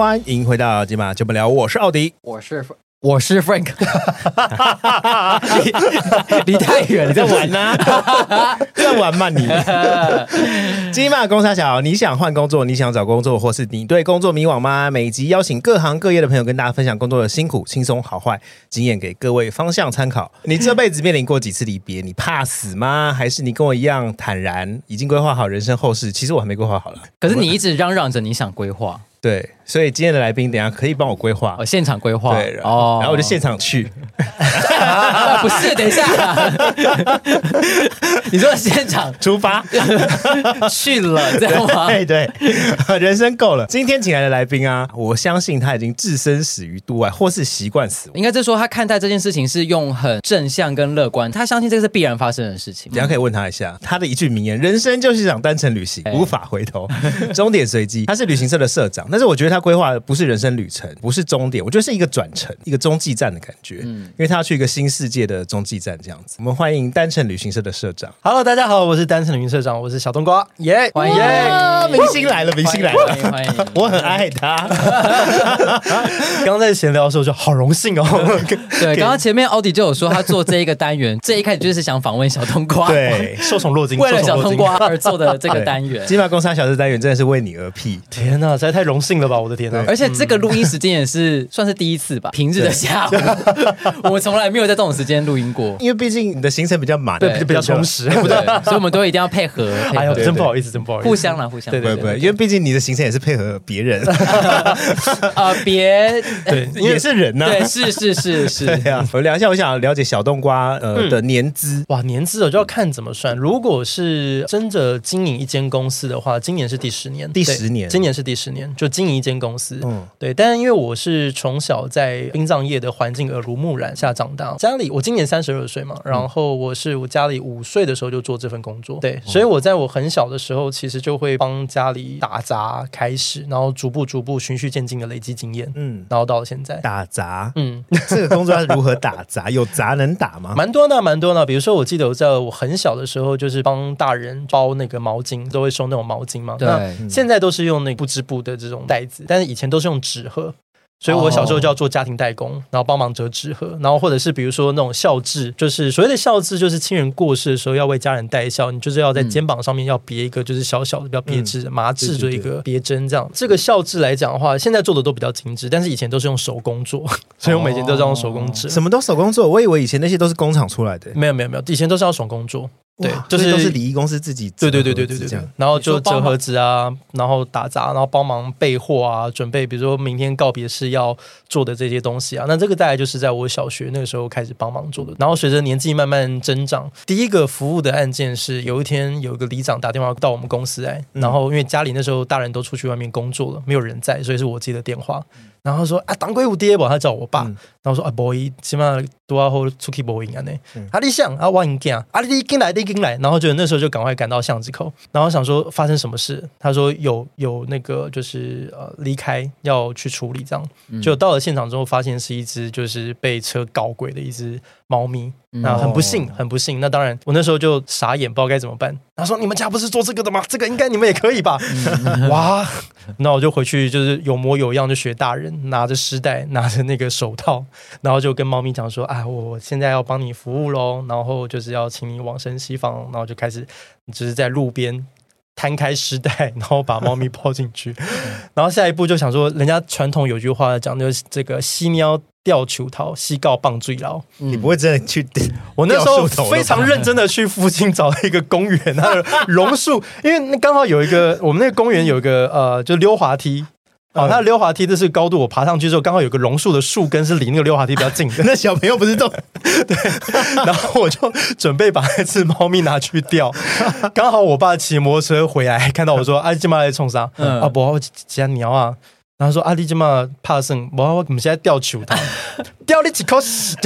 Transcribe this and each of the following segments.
欢迎回到今晚就不聊，我是奥迪，我是。我是 Frank，离离太远，你在玩呢、啊？在玩吗你？金马公三小，你想换工作？你想找工作，或是你对工作迷惘吗？每集邀请各行各业的朋友跟大家分享工作的辛苦、轻松、好坏经验，给各位方向参考。你这辈子面临过几次离别？你怕死吗？还是你跟我一样坦然，已经规划好人生后事？其实我还没规划好了。可是你一直嚷嚷着你想规划。对，所以今天的来宾，等下可以帮我规划，哦，现场规划，对，哦，然后我就现场去，不是，等一下，你说现场出发去了，这样吗？对对，人生够了。今天请来的来宾啊，我相信他已经置身死于度外，或是习惯死亡。应该是说他看待这件事情是用很正向跟乐观，他相信这个是必然发生的事情。等下可以问他一下，他的一句名言：人生就是一场单程旅行，无法回头，终点随机。他是旅行社的社长。但是我觉得他规划的不是人生旅程，不是终点，我觉得是一个转乘，一个中继站的感觉。嗯，因为他要去一个新世界的中继站这样子。我们欢迎单程旅行社的社长。Hello，大家好，我是单程旅行社长，我是小冬瓜。耶，欢迎，明星来了，明星来了，欢迎欢迎，我很爱他。刚 刚在闲聊的时候就好荣幸哦。对，刚刚前面奥迪就有说他做这一个单元，这一开始就是想访问小冬瓜，对，受宠若惊，为了小冬瓜而做的这个单元。金马公三小时单元真的是为你而辟。天哪，实在太荣。幸了吧，我的天呐！而且这个录音时间也是算是第一次吧，平日的下午，我从来没有在这种时间录音过，因为毕竟你的行程比较满，对，比较充实，对。不对？所以我们都一定要配合。哎呦，真不好意思，真不好意思，互相啦，互相。对对对，因为毕竟你的行程也是配合别人。啊，别对，也是人呐，对，是是是是。我聊一下，我想了解小冬瓜呃的年资，哇，年资我就要看怎么算。如果是真的经营一间公司的话，今年是第十年，第十年，今年是第十年，就经营一间公司。嗯，对，但因为我是从小在殡葬业的环境耳濡目染下长大，家里我今年三十二岁嘛，然后我是我家里五岁的时候就做这份工作，对，所以我在我很小的时候，其实就会帮家里打杂开始，然后逐步逐步循序渐进的累积经验，嗯，然后到了现在。打杂，嗯，这个工作是如何打杂？有杂能打吗？蛮多呢，蛮多呢。比如说，我记得我在我很小的时候，就是帮大人包那个毛巾，都会收那种毛巾嘛，对，现在都是用那个不织布的这种袋子，但是以前都是用纸盒，所以我小时候就要做家庭代工，然后帮忙折纸盒，然后或者是比如说那种孝字，就是所谓的孝字，就是亲人过世的时候要为家人带孝，你就是要在肩膀上面要别一个就是小小的比较别致的麻制的一个别针，这样。这个孝字来讲的话，现在做的都比较精致，但是以前都是用手工做，所以我每天都是用手工纸，什么都手工做。我以为以前那些都是工厂出来的，没有没有没有，以前都是要手工做。对，就是都是礼仪公司自己对对对对对对，然后就折盒子啊，然后打杂，然后帮忙备货啊，准备比如说明天告别式要做的这些东西啊。那这个大概就是在我小学那个时候开始帮忙做的。然后随着年纪慢慢增长，第一个服务的案件是有一天有一个里长打电话到我们公司来，然后因为家里那时候大人都出去外面工作了，没有人在，所以是我接的电话。然后说啊，当归五爹吧？他叫我爸。嗯、然后说啊，不会，起码多少后出去不赢啊？呢、嗯？啊，你想啊，我赢啊，啊，你进来，你进来。然后就那时候就赶快赶到巷子口，然后想说发生什么事？他说有有那个就是呃离开要去处理这样。嗯、就到了现场之后，发现是一只就是被车搞鬼的一只猫咪。那，很不幸，很不幸。那当然，我那时候就傻眼，不知道该怎么办。他说：“你们家不是做这个的吗？这个应该你们也可以吧？”哇！那我就回去，就是有模有样，就学大人，拿着丝带，拿着那个手套，然后就跟猫咪讲说：“啊，我现在要帮你服务喽，然后就是要请你往生西方。”然后就开始，就是在路边。摊开尸袋，然后把猫咪抱进去，然后下一步就想说，人家传统有句话讲，就是这个“犀喵吊球桃，西告棒最牢”。你不会真的去？我那时候非常认真的去附近找了一个公园，那个榕树，因为那刚好有一个我们那个公园有一个呃，就溜滑梯。哦，它的溜滑梯这是高度，我爬上去之后，刚好有个榕树的树根是离那个溜滑梯比较近的。那小朋友不是动 对？然后我就准备把那只猫咪拿去吊，刚好我爸骑摩托车回来，看到我说：“阿弟今嘛来冲啥？”嗯、啊不，我家鸟啊。然后说：“阿弟今嘛怕生，我我们现在吊球它。”掉你几口屎，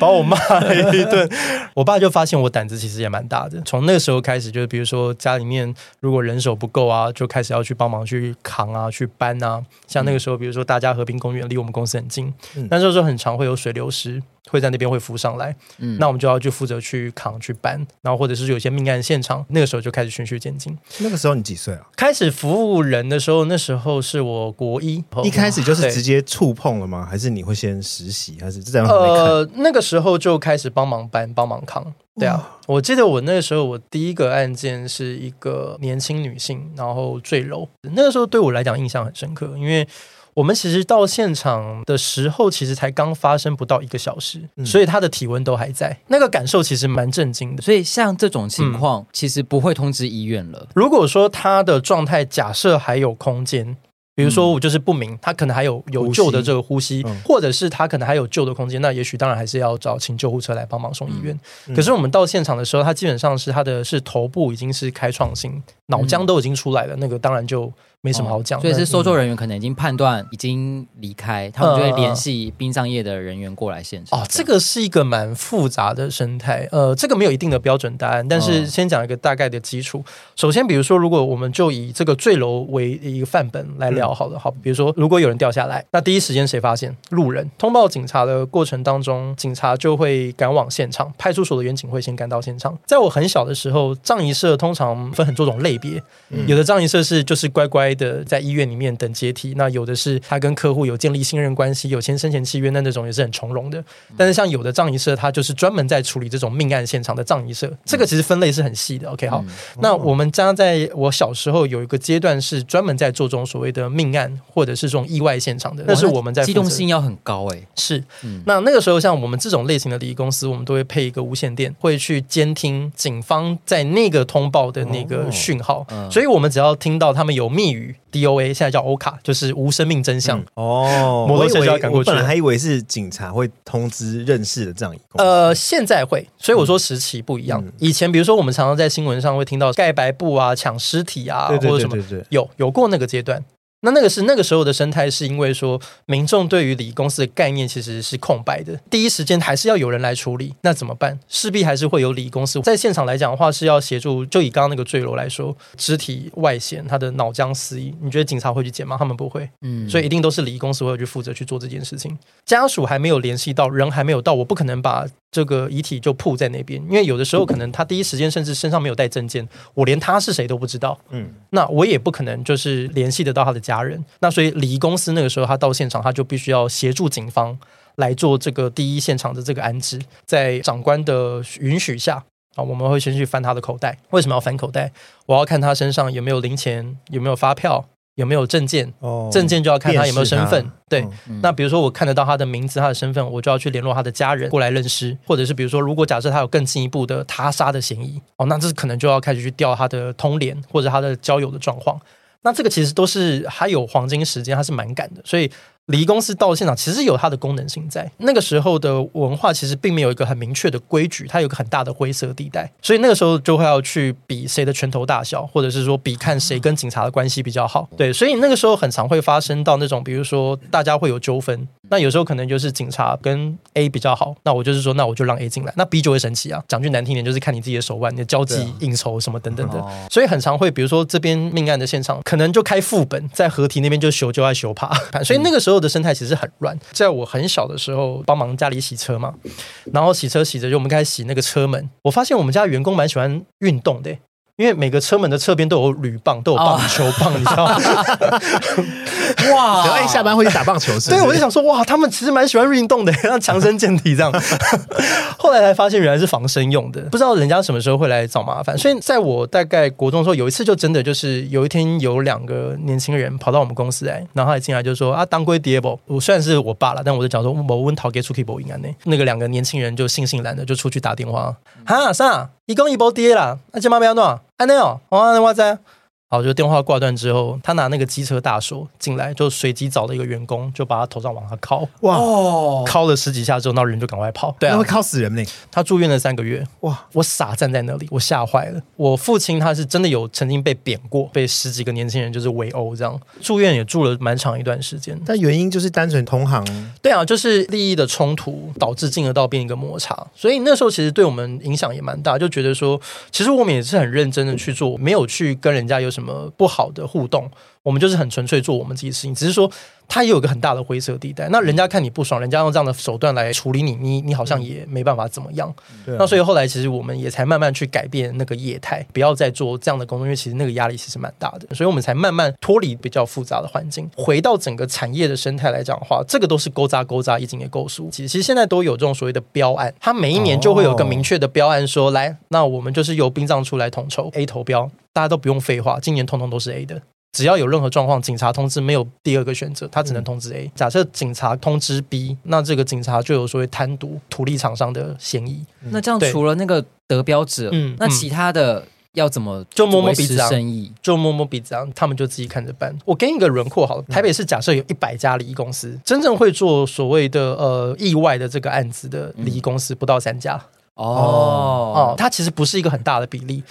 把我骂了一顿。我爸就发现我胆子其实也蛮大的。从那个时候开始，就是比如说家里面如果人手不够啊，就开始要去帮忙去扛啊，去搬啊。像那个时候，比如说大家和平公园离我们公司很近，那时候很常会有水流失。会在那边会浮上来，嗯，那我们就要去负责去扛去搬，然后或者是有些命案现场，那个时候就开始循序渐进。那个时候你几岁啊？开始服务人的时候，那时候是我国一，一开始就是直接触碰了吗？还是你会先实习，还是这样？呃，那个时候就开始帮忙搬、帮忙扛。对啊，我记得我那个时候我第一个案件是一个年轻女性，然后坠楼，那个时候对我来讲印象很深刻，因为。我们其实到现场的时候，其实才刚发生不到一个小时，嗯、所以他的体温都还在，那个感受其实蛮震惊的。所以像这种情况，嗯、其实不会通知医院了。如果说他的状态假设还有空间，比如说我就是不明，他可能还有有救的这个呼吸，或者是他可能还有救的空间，那也许当然还是要找请救护车来帮忙送医院。嗯、可是我们到现场的时候，他基本上是他的是头部已经是开创性，脑浆都已经出来了，嗯、那个当然就。没什么好讲，哦，所以是搜救人员可能已经判断已经离开，嗯、他们就会联系殡葬业的人员过来现场。哦，这个是一个蛮复杂的生态，呃，这个没有一定的标准答案，但是先讲一个大概的基础。首先，比如说，如果我们就以这个坠楼为一个范本来聊好了，嗯、好，比如说，如果有人掉下来，那第一时间谁发现？路人通报警察的过程当中，警察就会赶往现场，派出所的员警会先赶到现场。在我很小的时候，葬仪社通常分很多种类别，嗯、有的葬仪社是就是乖乖。的在医院里面等接替，那有的是他跟客户有建立信任关系，有签生前契约，那那种也是很从容的。但是像有的葬仪社，他就是专门在处理这种命案现场的葬仪社，这个其实分类是很细的。OK，好，那我们家在我小时候有一个阶段是专门在做这种所谓的命案或者是这种意外现场的，那是我们在机动性要很高哎、欸，是。那那个时候像我们这种类型的礼仪公司，我们都会配一个无线电，会去监听警方在那个通报的那个讯号，所以我们只要听到他们有密语。DOA 现在叫欧卡，就是无生命真相。嗯、哦，摩托车就要赶过去。我本来还以为是警察会通知认识的这样一个。呃，现在会，所以我说时期不一样。嗯、以前比如说我们常常在新闻上会听到盖白布啊、抢尸体啊，对对对对对，或者什么，有有过那个阶段。那那个是那个时候的生态，是因为说民众对于礼仪公司的概念其实是空白的，第一时间还是要有人来处理，那怎么办？势必还是会有礼仪公司在现场来讲的话，是要协助。就以刚刚那个坠楼来说，肢体外显，他的脑浆四溢，你觉得警察会去捡吗？他们不会，嗯，所以一定都是礼仪公司会去负责去做这件事情。家属还没有联系到，人还没有到，我不可能把。这个遗体就铺在那边，因为有的时候可能他第一时间甚至身上没有带证件，我连他是谁都不知道。嗯，那我也不可能就是联系得到他的家人。那所以礼仪公司那个时候他到现场，他就必须要协助警方来做这个第一现场的这个安置。在长官的允许下啊，我们会先去翻他的口袋。为什么要翻口袋？我要看他身上有没有零钱，有没有发票。有没有证件？哦，证件就要看他有没有身份。对，嗯、那比如说我看得到他的名字、他的身份，我就要去联络他的家人过来认尸，或者是比如说，如果假设他有更进一步的他杀的嫌疑，哦，那这可能就要开始去调他的通联或者他的交友的状况。那这个其实都是还有黄金时间，他是蛮赶的，所以。礼仪公司到现场其实有它的功能性在，那个时候的文化其实并没有一个很明确的规矩，它有个很大的灰色地带，所以那个时候就会要去比谁的拳头大小，或者是说比看谁跟警察的关系比较好。对，所以那个时候很常会发生到那种，比如说大家会有纠纷，那有时候可能就是警察跟 A 比较好，那我就是说，那我就让 A 进来，那 B 就会生气啊。讲句难听点，就是看你自己的手腕，你的交际应酬什么等等的。所以很常会，比如说这边命案的现场，可能就开副本，在合体那边就修就爱修怕，所以那个时候的生态其实很。乱，在我很小的时候，帮忙家里洗车嘛，然后洗车洗着，就我们开始洗那个车门。我发现我们家员工蛮喜欢运动的。因为每个车门的侧边都有铝棒，都有棒球棒，你知道吗？哇！然后一下班会去打棒球是不是？对，我就想说，哇，他们其实蛮喜欢运动的，让强身健体这样。后来才发现原来是防身用的，不知道人家什么时候会来找麻烦。所以在我大概国中的时候，有一次就真的就是有一天有两个年轻人跑到我们公司来，然后他一进来就说啊，当归爹不？我虽然是我爸了，但我就讲说，我问陶给出 keep 应该呢？那个两个年轻人就悻悻然的就出去打电话，哈啥？一公一波跌了，那今妈不要弄，安尼哦，我我知。好，就电话挂断之后，他拿那个机车大锁进来，就随机找了一个员工，就把他头上往上敲，哇，哦，敲了十几下之后，那人就赶快跑。对啊，那会敲死人呢。他住院了三个月，哇，我傻站在那里，我吓坏了。我父亲他是真的有曾经被贬过，被十几个年轻人就是围殴这样，住院也住了蛮长一段时间。但原因就是单纯同行，对啊，就是利益的冲突导致进而到变一个摩擦，所以那时候其实对我们影响也蛮大，就觉得说，其实我们也是很认真的去做，没有去跟人家有什么不好的互动。我们就是很纯粹做我们自己的事情，只是说他也有一个很大的灰色地带。那人家看你不爽，人家用这样的手段来处理你，你你好像也没办法怎么样。嗯、那所以后来其实我们也才慢慢去改变那个业态，不要再做这样的工作，因为其实那个压力其实蛮大的。所以我们才慢慢脱离比较复杂的环境，回到整个产业的生态来讲的话，这个都是勾扎勾扎已经也构数。其实其实现在都有这种所谓的标案，它每一年就会有个明确的标案说，说、哦、来，那我们就是由殡葬处来统筹 A 投标，大家都不用废话，今年通通都是 A 的。只要有任何状况，警察通知没有第二个选择，他只能通知 A。假设警察通知 B，那这个警察就有所谓贪渎土地厂商的嫌疑。那这样除了那个得标者，嗯，那其他的要怎么就摸摸鼻子生意，就摸摸鼻子，他们就自己看着办。我给你一个轮廓好了，台北市假设有一百家礼仪公司，真正会做所谓的呃意外的这个案子的礼仪公司不到三家。哦哦，它其实不是一个很大的比例，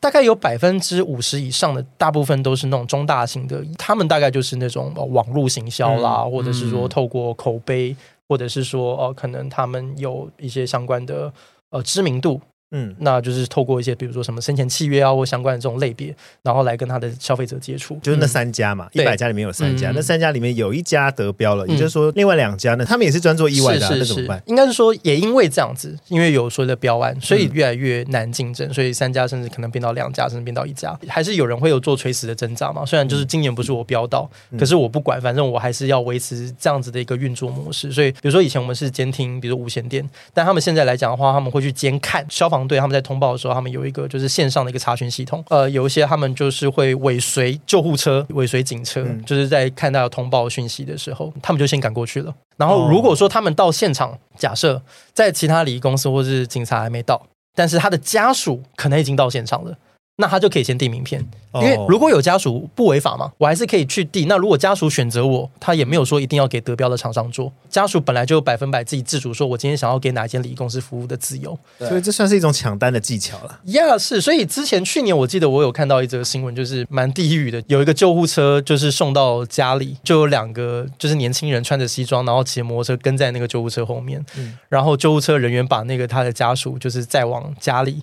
大概有百分之五十以上的，大部分都是那种中大型的，他们大概就是那种网络行销啦，嗯、或者是说透过口碑，嗯、或者是说哦，可能他们有一些相关的呃知名度。嗯，那就是透过一些比如说什么生前契约啊或相关的这种类别，然后来跟他的消费者接触，就是那三家嘛，一百、嗯、家里面有三家，嗯、那三家里面有一家得标了，嗯、也就是说另外两家呢，他们也是专做意外的、啊，是是是那怎么办？应该是说也因为这样子，因为有所谓的标案，所以越来越难竞争，所以三家甚至可能变到两家，甚至变到一家，还是有人会有做垂死的挣扎嘛。虽然就是今年不是我标到，嗯、可是我不管，反正我还是要维持这样子的一个运作模式。所以比如说以前我们是监听，比如无线电，但他们现在来讲的话，他们会去监看消防队他们在通报。的时候他们有一个就是线上的一个查询系统，呃，有一些他们就是会尾随救护车、尾随警车，嗯、就是在看到通报讯息的时候，他们就先赶过去了。然后如果说他们到现场，假设在其他礼仪公司或是警察还没到，但是他的家属可能已经到现场了。那他就可以先递名片，因为如果有家属不违法嘛，我还是可以去递。那如果家属选择我，他也没有说一定要给德标的厂商做。家属本来就有百分百自己自主，说我今天想要给哪一间礼仪公司服务的自由。所以这算是一种抢单的技巧了。呀，yeah, 是。所以之前去年我记得我有看到一则新闻，就是蛮地狱的，有一个救护车就是送到家里，就有两个就是年轻人穿着西装，然后骑摩托车跟在那个救护车后面，嗯、然后救护车人员把那个他的家属就是载往家里。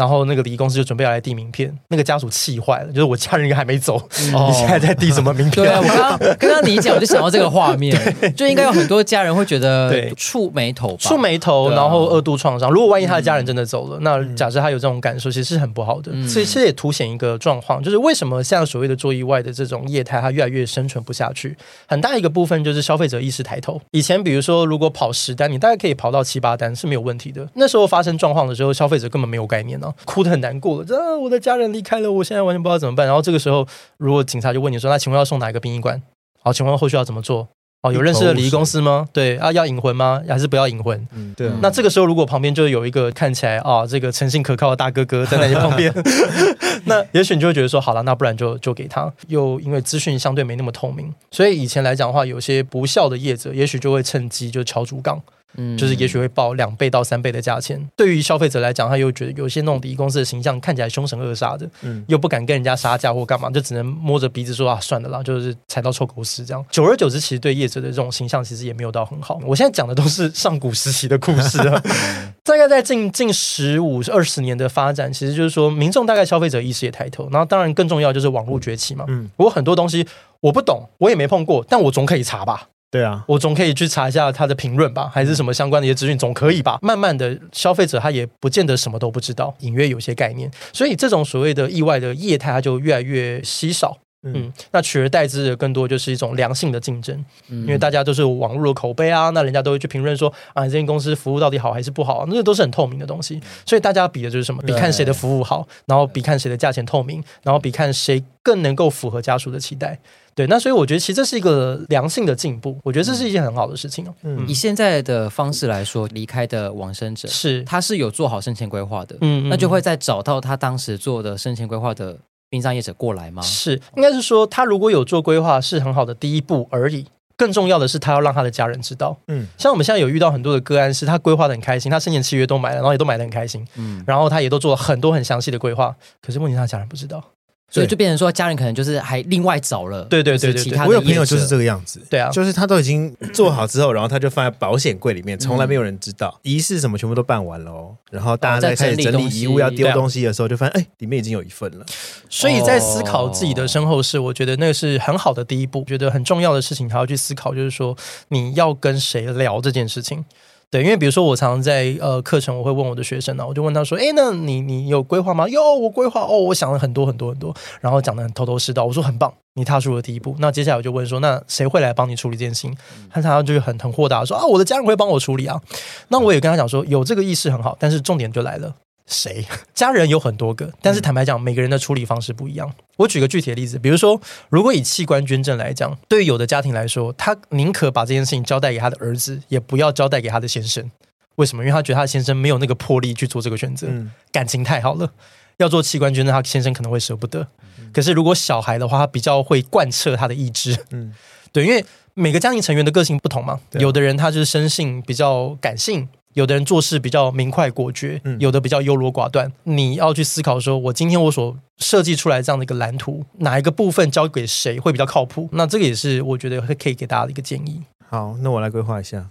然后那个礼仪公司就准备要来递名片，那个家属气坏了，就是我家人还没走，哦、你现在在递什么名片？对啊，我刚刚 刚刚理解，我就想到这个画面，就应该有很多家人会觉得触眉头吧，触眉头，然后二度创伤。如果万一他的家人真的走了，嗯、那假设他有这种感受，其实是很不好的。嗯、所以其实也凸显一个状况，就是为什么像所谓的做意外的这种业态，它越来越生存不下去。很大一个部分就是消费者意识抬头。以前比如说，如果跑十单，你大概可以跑到七八单是没有问题的。那时候发生状况的时候，消费者根本没有概念呢、啊，哭得很难过了。这、啊、我的家人离开了，我现在完全不知道怎么办。然后这个时候，如果警察就问你说：“那请问要送哪一个殡仪馆？好，请问后续要怎么做？哦，有认识的礼仪公司吗？对啊，要引魂吗？还是不要引魂？嗯，对。那这个时候，如果旁边就有一个看起来啊，这个诚信可靠的大哥哥在那里旁边，那也许你就会觉得说：好了，那不然就就给他。又因为资讯相对没那么透明，所以以前来讲的话，有些不孝的业者，也许就会趁机就敲竹杠。嗯，就是也许会报两倍到三倍的价钱。对于消费者来讲，他又觉得有些那种礼仪公司的形象看起来凶神恶煞的，嗯，又不敢跟人家杀价或干嘛，就只能摸着鼻子说啊，算了啦，就是踩到臭狗屎这样。久而久之，其实对业者的这种形象其实也没有到很好。我现在讲的都是上古时期的故事啊，大概在近近十五二十年的发展，其实就是说民众大概消费者意识也抬头，然后当然更重要就是网络崛起嘛。嗯，我很多东西我不懂，我也没碰过，但我总可以查吧。对啊，我总可以去查一下他的评论吧，还是什么相关的一些资讯，总可以吧？慢慢的，消费者他也不见得什么都不知道，隐约有些概念，所以这种所谓的意外的业态，它就越来越稀少。嗯，嗯，那取而代之的更多就是一种良性的竞争，嗯、因为大家都是网络的口碑啊，那人家都会去评论说啊，这间公司服务到底好还是不好，那个都是很透明的东西，所以大家比的就是什么？比看谁的服务好，然后比看谁的价钱透明，然后比看谁更能够符合家属的期待。对，那所以我觉得其实这是一个良性的进步，我觉得这是一件很好的事情哦。嗯，以现在的方式来说，离开的往生者是他是有做好生前规划的，嗯，那就会再找到他当时做的生前规划的殡葬业者过来吗？是，应该是说他如果有做规划，是很好的第一步而已。更重要的是，他要让他的家人知道。嗯，像我们现在有遇到很多的个案，是他规划的很开心，他生前契约都买了，然后也都买的很开心。嗯，然后他也都做了很多很详细的规划，可是问题他家人不知道。所以就变成说，家人可能就是还另外找了，对对对对，其他我有朋友就是这个样子，对啊，就是他都已经做好之后，然后他就放在保险柜里面，从来没有人知道，仪式什么全部都办完了哦，然后大家在开始整理遗物要丢东西的时候，就发现哎，里面已经有一份了。所以在思考自己的身后事，我觉得那个是很好的第一步。觉得很重要的事情，还要去思考，就是说你要跟谁聊这件事情。对，因为比如说我常常在呃课程，我会问我的学生呢，我就问他说：“哎，那你你有规划吗？”哟，我规划哦，我想了很多很多很多，然后讲的很头头是道。我说很棒，你踏出了第一步。那接下来我就问说：“那谁会来帮你处理这件事情？”他常常就是很很豁达说：“啊，我的家人会帮我处理啊。”那我也跟他讲说：“有这个意识很好，但是重点就来了。”谁？家人有很多个，但是坦白讲，每个人的处理方式不一样。我举个具体的例子，比如说，如果以器官捐赠来讲，对于有的家庭来说，他宁可把这件事情交代给他的儿子，也不要交代给他的先生。为什么？因为他觉得他的先生没有那个魄力去做这个选择，嗯、感情太好了。要做器官捐赠，他先生可能会舍不得。嗯、可是如果小孩的话，他比较会贯彻他的意志。嗯，对，因为每个家庭成员的个性不同嘛，有的人他就是生性比较感性。有的人做事比较明快果决，有的比较优柔寡断。嗯、你要去思考说，我今天我所设计出来这样的一个蓝图，哪一个部分交给谁会比较靠谱？那这个也是我觉得可以给大家的一个建议。好，那我来规划一下。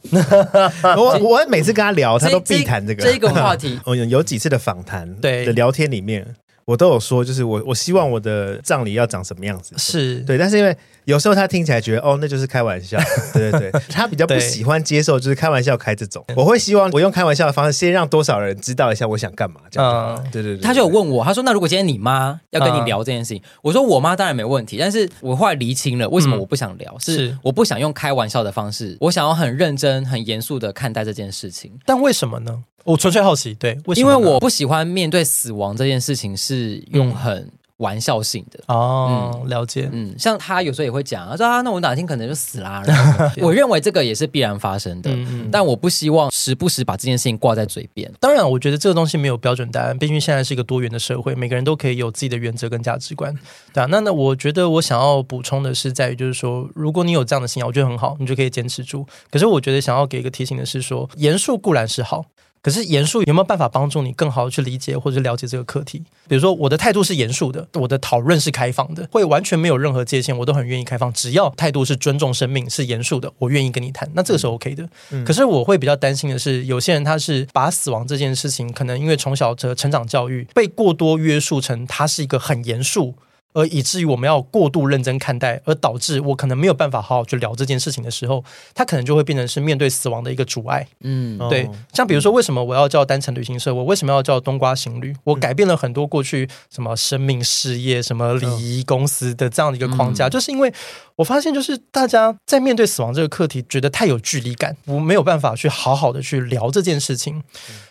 我我每次跟他聊，他都必谈这个这，这个话题。我 有有几次的访谈，对的聊天里面。我都有说，就是我我希望我的葬礼要长什么样子，是对，但是因为有时候他听起来觉得哦，那就是开玩笑，对对对，他比较不喜欢接受就是开玩笑开这种。我会希望我用开玩笑的方式，先让多少人知道一下我想干嘛，这样。对对对，他就有问我，他说那如果今天你妈要跟你聊这件事情，我说我妈当然没问题，但是我后来厘清了为什么我不想聊，是我不想用开玩笑的方式，我想要很认真、很严肃的看待这件事情。但为什么呢？我纯粹好奇，对，为因为我不喜欢面对死亡这件事情是用很玩笑性的哦，嗯、了解，嗯，像他有时候也会讲，他说啊，那我哪天可能就死啦。我认为这个也是必然发生的，嗯嗯，但我不希望时不时把这件事情挂在嘴边。当然，我觉得这个东西没有标准答案，毕竟现在是一个多元的社会，每个人都可以有自己的原则跟价值观。对啊，那那我觉得我想要补充的是在于，就是说，如果你有这样的信仰，我觉得很好，你就可以坚持住。可是我觉得想要给一个提醒的是说，严肃固然是好。可是严肃有没有办法帮助你更好的去理解或者了解这个课题？比如说我的态度是严肃的，我的讨论是开放的，会完全没有任何界限，我都很愿意开放。只要态度是尊重生命、是严肃的，我愿意跟你谈，那这个是 OK 的。嗯、可是我会比较担心的是，有些人他是把死亡这件事情，可能因为从小的成长教育被过多约束成他是一个很严肃。而以至于我们要过度认真看待，而导致我可能没有办法好好去聊这件事情的时候，它可能就会变成是面对死亡的一个阻碍。嗯，对。像比如说，为什么我要叫单程旅行社？我为什么要叫冬瓜行旅？我改变了很多过去什么生命事业、什么礼仪公司的这样的一个框架，就是因为。我发现，就是大家在面对死亡这个课题，觉得太有距离感，我没有办法去好好的去聊这件事情。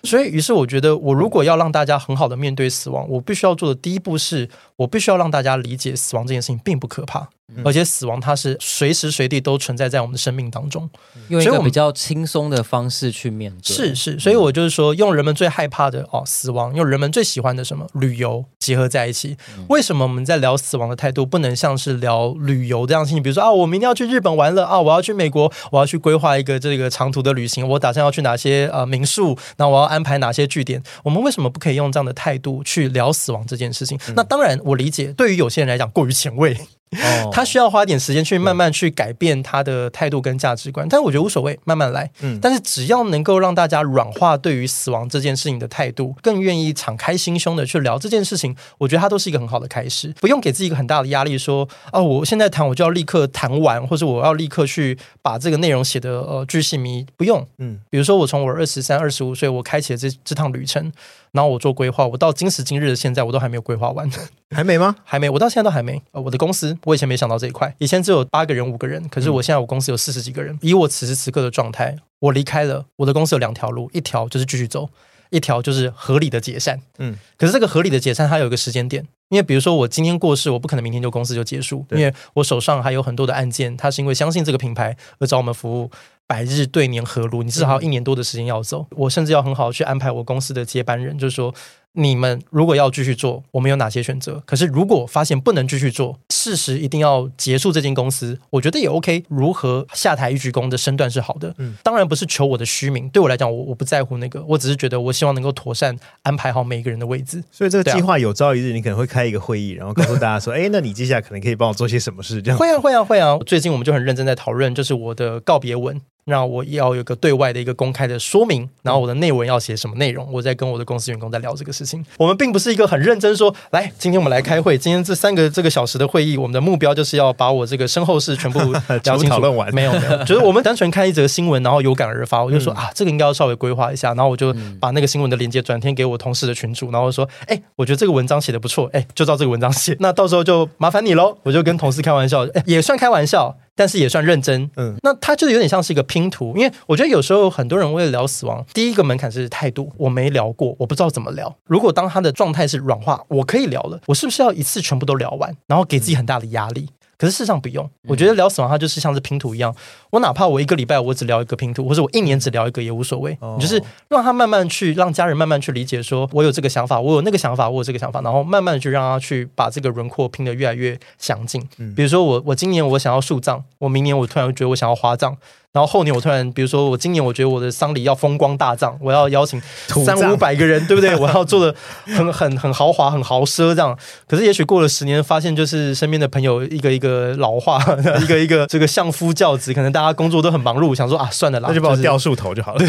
所以，于是我觉得，我如果要让大家很好的面对死亡，我必须要做的第一步是，我必须要让大家理解死亡这件事情并不可怕。而且死亡它是随时随地都存在在我们的生命当中，用一个比较轻松的方式去面对。是是，所以我就是说，用人们最害怕的哦死亡，用人们最喜欢的什么旅游结合在一起。为什么我们在聊死亡的态度不能像是聊旅游这样事情？比如说啊，我明天要去日本玩了啊，我要去美国，我要去规划一个这个长途的旅行，我打算要去哪些呃民宿，那我要安排哪些据点？我们为什么不可以用这样的态度去聊死亡这件事情？那当然，我理解，对于有些人来讲过于前卫。哦，他需要花点时间去慢慢去改变他的态度跟价值观，但是我觉得无所谓，慢慢来。嗯，但是只要能够让大家软化对于死亡这件事情的态度，更愿意敞开心胸的去聊这件事情，我觉得它都是一个很好的开始。不用给自己一个很大的压力，说哦，我现在谈我就要立刻谈完，或者我要立刻去把这个内容写的呃巨细靡，不用。嗯，比如说我从我二十三、二十五岁，我开启了这这趟旅程。然后我做规划，我到今时今日的现在，我都还没有规划完，还没吗？还没，我到现在都还没。呃，我的公司，我以前没想到这一块，以前只有八个人、五个人，可是我现在我公司有四十几个人。以我此时此刻的状态，我离开了我的公司有两条路，一条就是继续走，一条就是合理的解散。嗯，可是这个合理的解散它有一个时间点，因为比如说我今天过世，我不可能明天就公司就结束，因为我手上还有很多的案件，他是因为相信这个品牌而找我们服务。百日对年河路，你至少还有一年多的时间要走。嗯、我甚至要很好的去安排我公司的接班人，就是说，你们如果要继续做，我们有哪些选择？可是如果发现不能继续做，事实一定要结束这间公司，我觉得也 OK。如何下台一鞠躬的身段是好的，嗯，当然不是求我的虚名。对我来讲，我我不在乎那个，我只是觉得我希望能够妥善安排好每一个人的位置。所以这个计划有朝一日你可能会开一个会议，然后告诉大家说，哎，那你接下来可能可以帮我做些什么事？这样会啊会啊会啊！最近我们就很认真在讨论，就是我的告别文。那我要有个对外的一个公开的说明，然后我的内文要写什么内容？我在跟我的公司员工在聊这个事情。我们并不是一个很认真说，来，今天我们来开会。今天这三个这个小时的会议，我们的目标就是要把我这个身后事全部聊清楚 讨论完。没有没有，就是我们单纯看一则新闻，然后有感而发。我就说啊，这个应该要稍微规划一下。然后我就把那个新闻的链接转天给我同事的群主，然后说，哎，我觉得这个文章写的不错，哎，就照这个文章写。那到时候就麻烦你喽。我就跟同事开玩笑，哎，也算开玩笑。但是也算认真，嗯，那它就有点像是一个拼图，因为我觉得有时候很多人为了聊死亡，第一个门槛是态度，我没聊过，我不知道怎么聊。如果当他的状态是软化，我可以聊了，我是不是要一次全部都聊完，然后给自己很大的压力？可是事实上不用，我觉得聊死亡它就是像是拼图一样，我哪怕我一个礼拜我只聊一个拼图，或者我一年只聊一个也无所谓，你就是让他慢慢去，让家人慢慢去理解，说我有这个想法，我有那个想法，我有这个想法，然后慢慢的去让他去把这个轮廓拼得越来越详尽。比如说我我今年我想要树葬，我明年我突然觉得我想要花葬。然后后年我突然，比如说我今年我觉得我的丧礼要风光大葬，我要邀请三五百个人，对不对？我要做的很很很豪华、很豪奢这样。可是也许过了十年，发现就是身边的朋友一个一个老化，一个一个这个相夫教子，可能大家工作都很忙碌，想说啊，算了啦，那就把我吊树头就好了。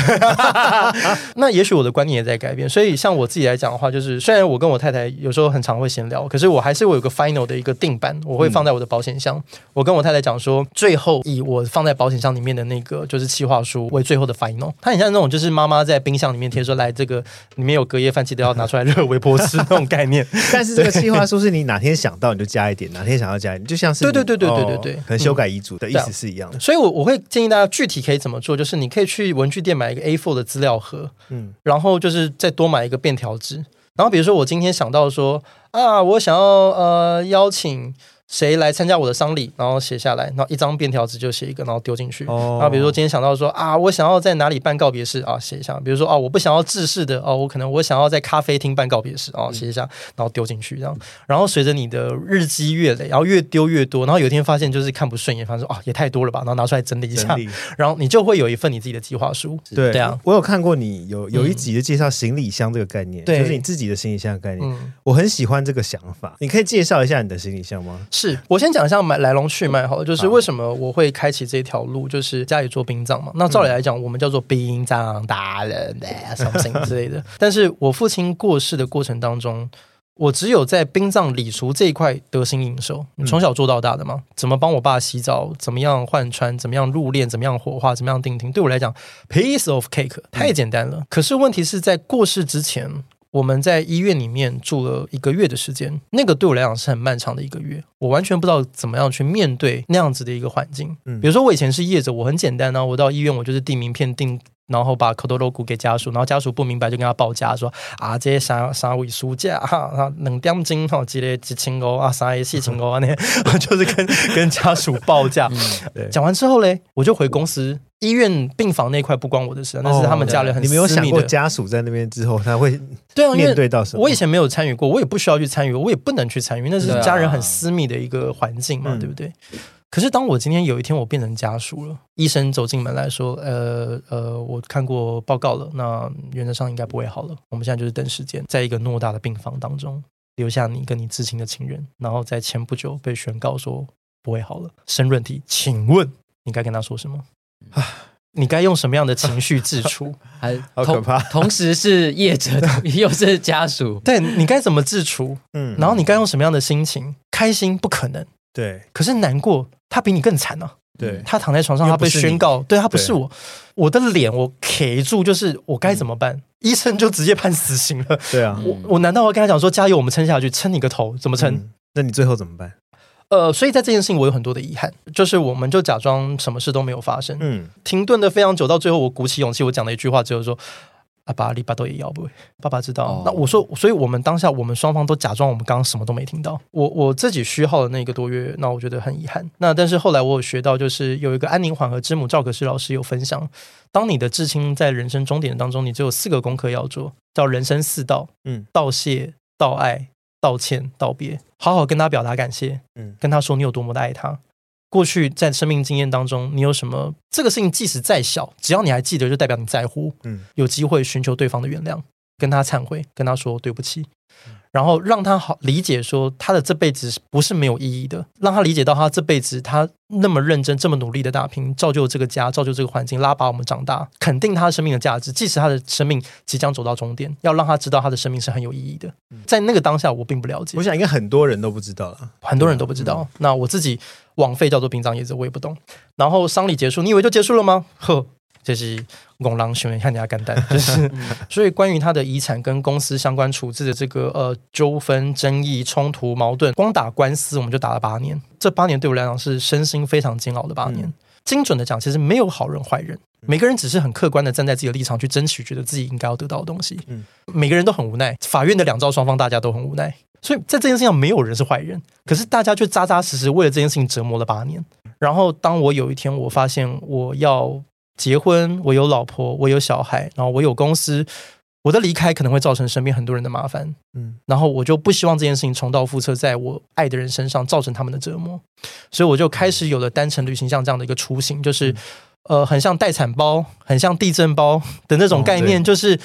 那也许我的观念也在改变。所以像我自己来讲的话，就是虽然我跟我太太有时候很常会闲聊，可是我还是我有个 final 的一个定版，我会放在我的保险箱。我跟我太太讲说，最后以我放在保险箱里面的。那个就是企划书为最后的 final，它很像那种就是妈妈在冰箱里面贴说，来这个里面有隔夜饭，记得要拿出来热微波吃 那种概念。但是这个企划书是你哪天想到你就加一点，哪天想要加一点，就像是对对对对对对对，可能修改遗嘱的意思是一样的。嗯、所以我，我我会建议大家具体可以怎么做，就是你可以去文具店买一个 A4 的资料盒，嗯，然后就是再多买一个便条纸，然后比如说我今天想到说啊，我想要呃邀请。谁来参加我的丧礼？然后写下来，然后一张便条纸就写一个，然后丢进去。Oh. 然后比如说今天想到说啊，我想要在哪里办告别式啊，写一下。比如说啊，我不想要制式的哦，我可能我想要在咖啡厅办告别式啊，写一下，然后丢进去这样。然后随着你的日积月累，然后越丢越多，然后有一天发现就是看不顺眼，发现说啊也太多了吧，然后拿出来整理一下，然后你就会有一份你自己的计划书。对对啊，我有看过你有有一集的介绍行李箱这个概念，嗯，就是你自己的行李箱的概念。嗯、我很喜欢这个想法，你可以介绍一下你的行李箱吗？是我先讲一下。买来龙去脉好了，就是为什么我会开启这条路，就是家里做殡葬嘛。那照理来讲，我们叫做殡葬达人，something 之类的。但是我父亲过世的过程当中，我只有在殡葬礼俗这一块得心应手。从小做到大的嘛，怎么帮我爸洗澡，怎么样换穿，怎么样入殓，怎么样火化，怎么样定庭，对我来讲，piece of cake 太简单了。可是问题是在过世之前。我们在医院里面住了一个月的时间，那个对我来讲是很漫长的一个月，我完全不知道怎么样去面对那样子的一个环境。嗯，比如说我以前是业者，我很简单呢，我到医院我就是递名片订。然后把口多肉骨给家属，然后家属不明白就跟他报价说啊，这些三三位书架哈，两点钟哈，几嘞几千欧啊，三个四千欧啊，那 就是跟跟家属报价。嗯、讲完之后嘞，我就回公司，医院病房那块不关我的事，那是他们家人很私密的。你没有想过家属在那边之后他会对啊面对到什么？我以前没有参与过，我也不需要去参与，我也不能去参与，那是家人很私密的一个环境嘛，对不对？可是当我今天有一天我变成家属了，医生走进门来说：“呃呃，我看过报告了，那原则上应该不会好了。我们现在就是等时间，在一个偌大的病房当中留下你跟你至亲的亲人，然后在前不久被宣告说不会好了。申论题，请问你该跟他说什么？啊，你该用什么样的情绪自处？还好可怕。同时是业者，又是家属，对，你该怎么自处？嗯，然后你该用什么样的心情？开心不可能，对，可是难过。”他比你更惨呢、啊。对，他躺在床上，他被宣告，对，他不是我，我的脸我 K 住，就是我该怎么办？嗯、医生就直接判死刑了。对啊，我我难道要跟他讲说加油，我们撑下去，撑你个头，怎么撑、嗯？那你最后怎么办？呃，所以在这件事情我有很多的遗憾，就是我们就假装什么事都没有发生，嗯，停顿的非常久，到最后我鼓起勇气，我讲了一句话，就是说。爸爸，你爸都也要不？爸爸知道。Oh. 那我说，所以我们当下，我们双方都假装我们刚刚什么都没听到。我我自己虚耗了那一个多月，那我觉得很遗憾。那但是后来我有学到，就是有一个安宁缓和之母赵可式老师有分享，当你的至亲在人生终点当中，你只有四个功课要做。叫人生四道，嗯，道谢、道爱、道歉、道别，好好跟他表达感谢，嗯，跟他说你有多么的爱他。过去在生命经验当中，你有什么？这个事情即使再小，只要你还记得，就代表你在乎。嗯，有机会寻求对方的原谅，跟他忏悔，跟他说对不起。然后让他好理解，说他的这辈子不是没有意义的，让他理解到他这辈子他那么认真、这么努力的打拼，造就这个家，造就这个环境，拉拔我们长大，肯定他的生命的价值。即使他的生命即将走到终点，要让他知道他的生命是很有意义的。在那个当下，我并不了解。我想应该很多人都不知道了，很多人都不知道。嗯、那我自己枉费叫做殡葬业者，我也不懂。然后丧礼结束，你以为就结束了吗？呵。这是拱狼学看人家干蛋，就是所以关于他的遗产跟公司相关处置的这个呃纠纷、争议、冲突、矛盾，光打官司我们就打了八年。这八年对我来讲是身心非常煎熬的八年。嗯、精准的讲，其实没有好人坏人，每个人只是很客观的站在自己的立场去争取，觉得自己应该要得到的东西。嗯，每个人都很无奈，法院的两造双方大家都很无奈，所以在这件事情上没有人是坏人，可是大家却扎扎实实为了这件事情折磨了八年。然后当我有一天我发现我要。结婚，我有老婆，我有小孩，然后我有公司，我的离开可能会造成身边很多人的麻烦，嗯，然后我就不希望这件事情重蹈覆辙，在我爱的人身上造成他们的折磨，所以我就开始有了单程旅行像这样的一个雏形，就是，呃，很像待产包，很像地震包的那种概念，就是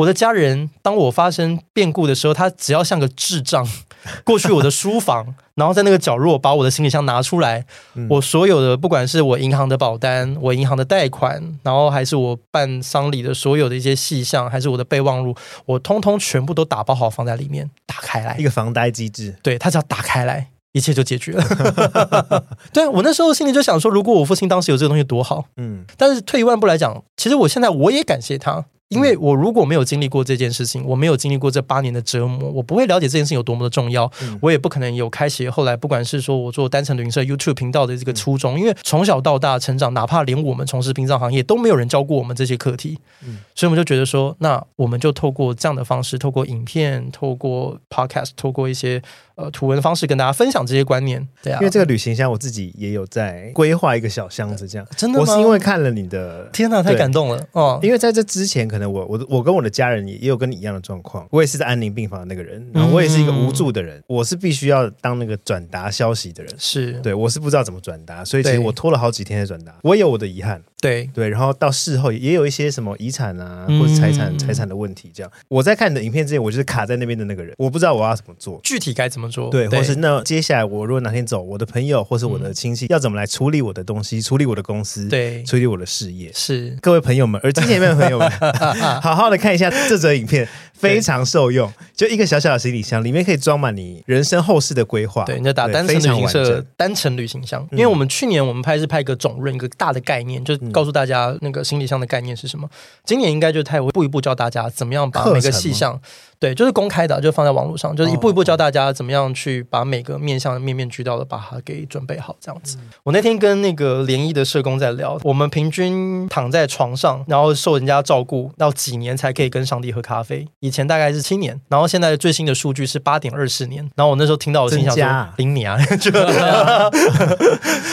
我的家人，当我发生变故的时候，他只要像个智障。过去我的书房，然后在那个角落把我的行李箱拿出来，嗯、我所有的不管是我银行的保单、我银行的贷款，然后还是我办丧礼的所有的一些细项，还是我的备忘录，我通通全部都打包好放在里面，打开来，一个防呆机制。对，他只要打开来，一切就解决了。对，我那时候心里就想说，如果我父亲当时有这个东西多好。嗯，但是退一万步来讲，其实我现在我也感谢他。因为我如果没有经历过这件事情，我没有经历过这八年的折磨，我不会了解这件事情有多么的重要。嗯、我也不可能有开启后来，不管是说我做单程旅行社 YouTube 频道的这个初衷。因为从小到大成长，哪怕连我们从事殡葬行业都没有人教过我们这些课题，嗯、所以我们就觉得说，那我们就透过这样的方式，透过影片，透过 Podcast，透过一些。呃，图文的方式跟大家分享这些观念，对啊，因为这个旅行箱我自己也有在规划一个小箱子，这样真的吗？我是因为看了你的，天哪，太感动了哦！因为在这之前，可能我我我跟我的家人也也有跟你一样的状况，我也是在安宁病房的那个人，然后我也是一个无助的人，嗯、我是必须要当那个转达消息的人，是对，我是不知道怎么转达，所以其实我拖了好几天才转达，我也有我的遗憾。对。对，然后到事后也有一些什么遗产啊，或者财产财产的问题，这样。我在看你的影片之前，我就是卡在那边的那个人，我不知道我要怎么做，具体该怎么做，对，或是那接下来我如果哪天走，我的朋友或是我的亲戚要怎么来处理我的东西，处理我的公司，对，处理我的事业，是。各位朋友们，而今天的朋友们，好好的看一下这则影片。非常受用，就一个小小的行李箱，里面可以装满你人生后事的规划。对，你就打单程旅行社单程旅行箱，因为我们去年我们拍是拍一个总论，一个大的概念，就告诉大家那个行李箱的概念是什么。今年应该就太一步一步教大家怎么样把每个细项。对，就是公开的，就放在网络上，就是一步一步教大家怎么样去把每个面向面面俱到的把它给准备好，这样子。嗯、我那天跟那个联谊的社工在聊，我们平均躺在床上，然后受人家照顾，到几年才可以跟上帝喝咖啡？以前大概是七年，然后现在最新的数据是八点二四年。然后我那时候听到，我心想说：“ 零年啊！”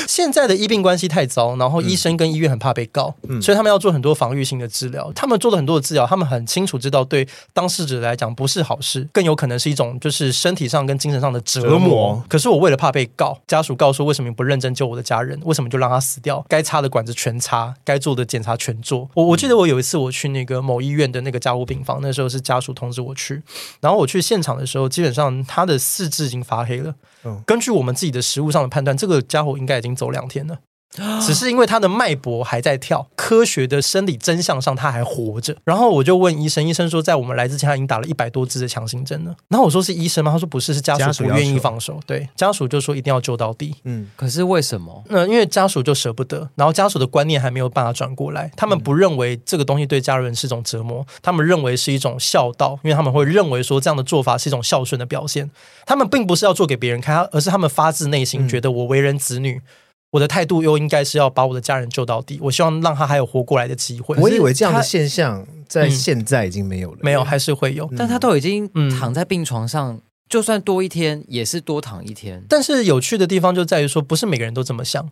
现在的医病关系太糟，然后医生跟医院很怕被告，嗯、所以他们要做很多防御性的治疗。他们做了很多的治疗，他们很清楚知道对当事者来讲。不是好事，更有可能是一种就是身体上跟精神上的折磨。折磨。可是我为了怕被告，家属告诉为什么你不认真救我的家人？为什么就让他死掉？该插的管子全插，该做的检查全做。我我记得我有一次我去那个某医院的那个加护病房，那时候是家属通知我去，然后我去现场的时候，基本上他的四肢已经发黑了。嗯，根据我们自己的实物上的判断，这个家伙应该已经走两天了。只是因为他的脉搏还在跳，科学的生理真相上他还活着。然后我就问医生，医生说在我们来之前他已经打了一百多支的强心针了。然后我说是医生吗？他说不是，是家属不愿意放手。对，家属就说一定要救到底。嗯，可是为什么？那因为家属就舍不得，然后家属的观念还没有办法转过来，他们不认为这个东西对家人是一种折磨，他们认为是一种孝道，因为他们会认为说这样的做法是一种孝顺的表现。他们并不是要做给别人看，而是他们发自内心觉得我为人子女。我的态度又应该是要把我的家人救到底，我希望让他还有活过来的机会。我以为这样的现象在现在已经没有了，嗯，没有还是会有，嗯，但他都已经躺在病床上，嗯，就算多一天也是多躺一天。但是有趣的地方就在于说，不是每个人都这么想。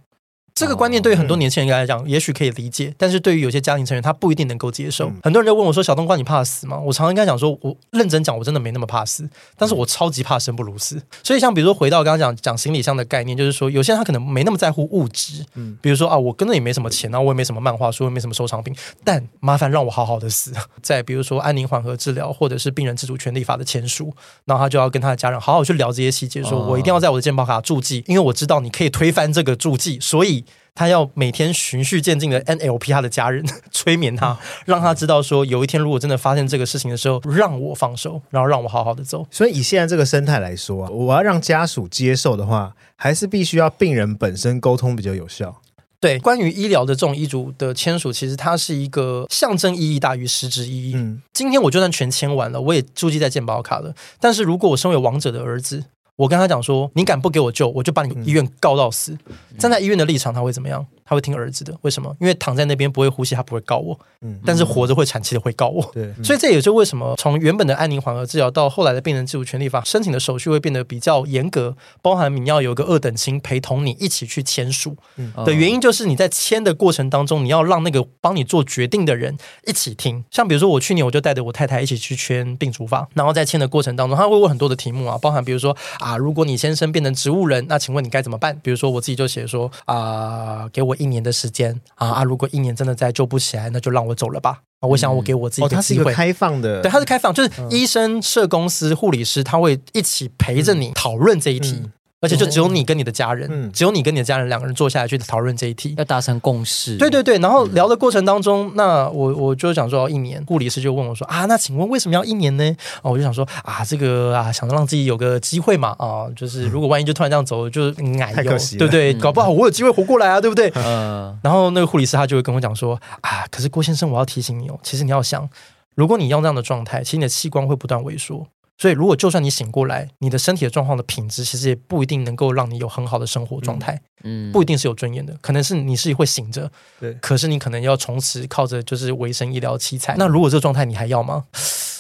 这个观念对于很多年轻人来讲，也许可以理解，但是对于有些家庭成员，他不一定能够接受。很多人就问我说：“小冬瓜，你怕死吗？”我常常跟他讲说：“我认真讲，我真的没那么怕死，但是我超级怕生不如死。”所以，像比如说回到刚刚讲讲行李箱的概念，就是说有些人他可能没那么在乎物质，嗯，比如说啊，我根本也没什么钱，然后我也没什么漫画书，也没什么收藏品，但麻烦让我好好的死。再比如说安宁缓和治疗，或者是病人自主权利法的签署，然后他就要跟他的家人好好去聊这些细节，说我一定要在我的健保卡注记，因为我知道你可以推翻这个注记，所以。他要每天循序渐进的 NLP 他的家人，催眠他，让他知道说，有一天如果真的发现这个事情的时候，让我放手，然后让我好好的走。所以以现在这个生态来说啊，我要让家属接受的话，还是必须要病人本身沟通比较有效。对，关于医疗的这种医嘱的签署，其实它是一个象征意义大于实质意义。嗯，今天我就算全签完了，我也注记在健保卡了，但是如果我身为王者的儿子，我跟他讲说，你敢不给我救，我就把你医院告到死。站在医院的立场，他会怎么样？他会听儿子的，为什么？因为躺在那边不会呼吸，他不会告我。嗯，但是活着会喘气的会告我。对，所以这也是为什么从原本的安宁缓和治疗到后来的病人自主权利法申请的手续会变得比较严格，包含你要有个二等亲陪同你一起去签署的原因，就是你在签的过程当中，你要让那个帮你做决定的人一起听。像比如说我去年我就带着我太太一起去签病除法，然后在签的过程当中，他会问很多的题目啊，包含比如说啊，如果你先生变成植物人，那请问你该怎么办？比如说我自己就写说啊，给我一年的时间。啊啊！如果一年真的再救不起来，那就让我走了吧。啊，我想我给我自己一个机会。开放的，对，它是开放，就是医生、社公司、护理师，他会一起陪着你讨论这一题。嗯而且就只有你跟你的家人，嗯，只有你跟你的家人两个人坐下来去讨论这一题，要达成共识。对对对，然后聊的过程当中，那我我就想说一年，护理师就问我说啊，那请问为什么要一年呢？啊，我就想说啊，这个啊，想让自己有个机会嘛，啊，就是如果万一就突然这样走，就矮，太可惜了，对不对？搞不好我有机会活过来啊，对不对？嗯。然后那个护理师他就会跟我讲说啊，可是郭先生，我要提醒你哦，其实你要想，如果你用这样的状态，其实你的器官会不断萎缩。所以，如果就算你醒过来，你的身体的状况的品质，其实也不一定能够让你有很好的生活状态。嗯，不一定是有尊严的，可能是你是会醒着，对，可是你可能要从此靠着就是维生医疗器材。那如果这个状态你还要吗？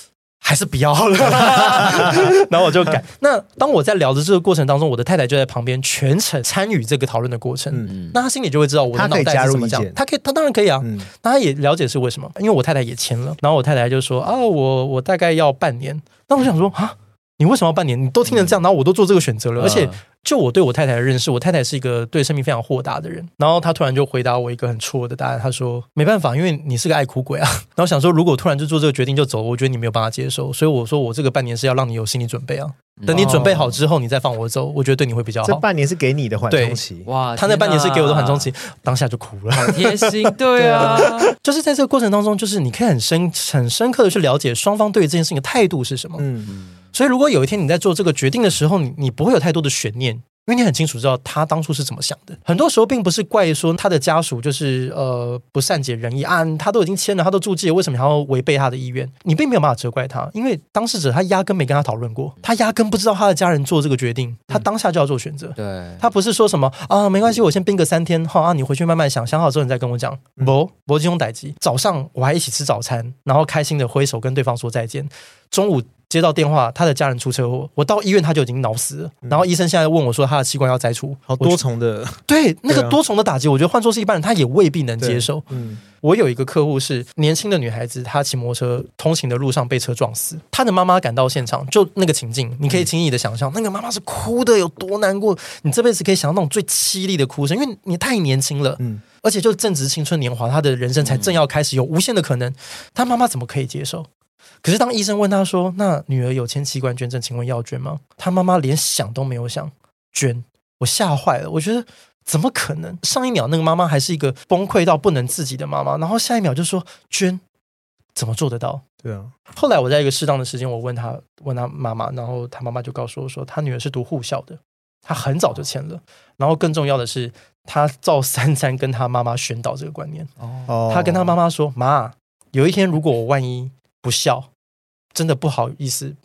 还是不要了，然后我就改。那当我在聊的这个过程当中，我的太太就在旁边全程参与这个讨论的过程。嗯，那她心里就会知道我的脑袋是怎么讲。她可以，她当然可以啊。嗯，那她也了解是为什么，因为我太太也签了。然后我太太就说：“啊，我我大概要半年。”那我想说啊。你为什么要半年？你都听成这样，然后我都做这个选择了，而且就我对我太太的认识，我太太是一个对生命非常豁达的人。然后她突然就回答我一个很错的答案，她说：“没办法，因为你是个爱哭鬼啊。”然后想说，如果突然就做这个决定就走，我觉得你没有办法接受，所以我说我这个半年是要让你有心理准备啊。等你准备好之后，你再放我走，我觉得对你会比较好。这半年是给你的缓冲期，哇！他那半年是给我的缓冲期，当下就哭了，好贴心，对啊，就是在这个过程当中，就是你可以很深、很深刻的去了解双方对于这件事情的态度是什么，嗯。所以，如果有一天你在做这个决定的时候，你你不会有太多的悬念。因为你很清楚知道他当初是怎么想的，很多时候并不是怪说他的家属就是呃不善解人意啊，他都已经签了，他都注记了，为什么还要违背他的意愿？你并没有办法责怪他，因为当事者他压根没跟他讨论过，他压根不知道他的家人做这个决定，他当下就要做选择。对、嗯，他不是说什么啊，没关系，我先冰个三天，哈啊，你回去慢慢想，想好之后你再跟我讲。不，不金庸逮鸡，早上我还一起吃早餐，然后开心的挥手跟对方说再见，中午。接到电话，他的家人出车祸，我到医院他就已经脑死了。嗯、然后医生现在问我说，他的器官要摘除，好多重的，对那个多重的打击，我觉得换做是一般人，他也未必能接受。嗯，我有一个客户是年轻的女孩子，她骑摩托车通行的路上被车撞死，她的妈妈赶到现场，就那个情境，你可以轻易的想象，嗯、那个妈妈是哭的有多难过，你这辈子可以想到那种最凄厉的哭声，因为你太年轻了，嗯，而且就正值青春年华，她的人生才正要开始，有无限的可能，她妈妈怎么可以接受？可是当医生问他说：“那女儿有签器官捐赠，请问要捐吗？”他妈妈连想都没有想捐，我吓坏了。我觉得怎么可能？上一秒那个妈妈还是一个崩溃到不能自己的妈妈，然后下一秒就说捐，怎么做得到？对啊。后来我在一个适当的时间，我问他，问他妈妈，然后他妈妈就告诉我说，他女儿是读护校的，他很早就签了。然后更重要的是，他照三餐跟他妈妈宣导这个观念。哦。他跟他妈妈说：“妈，有一天如果我万一……”不孝，真的不好意思，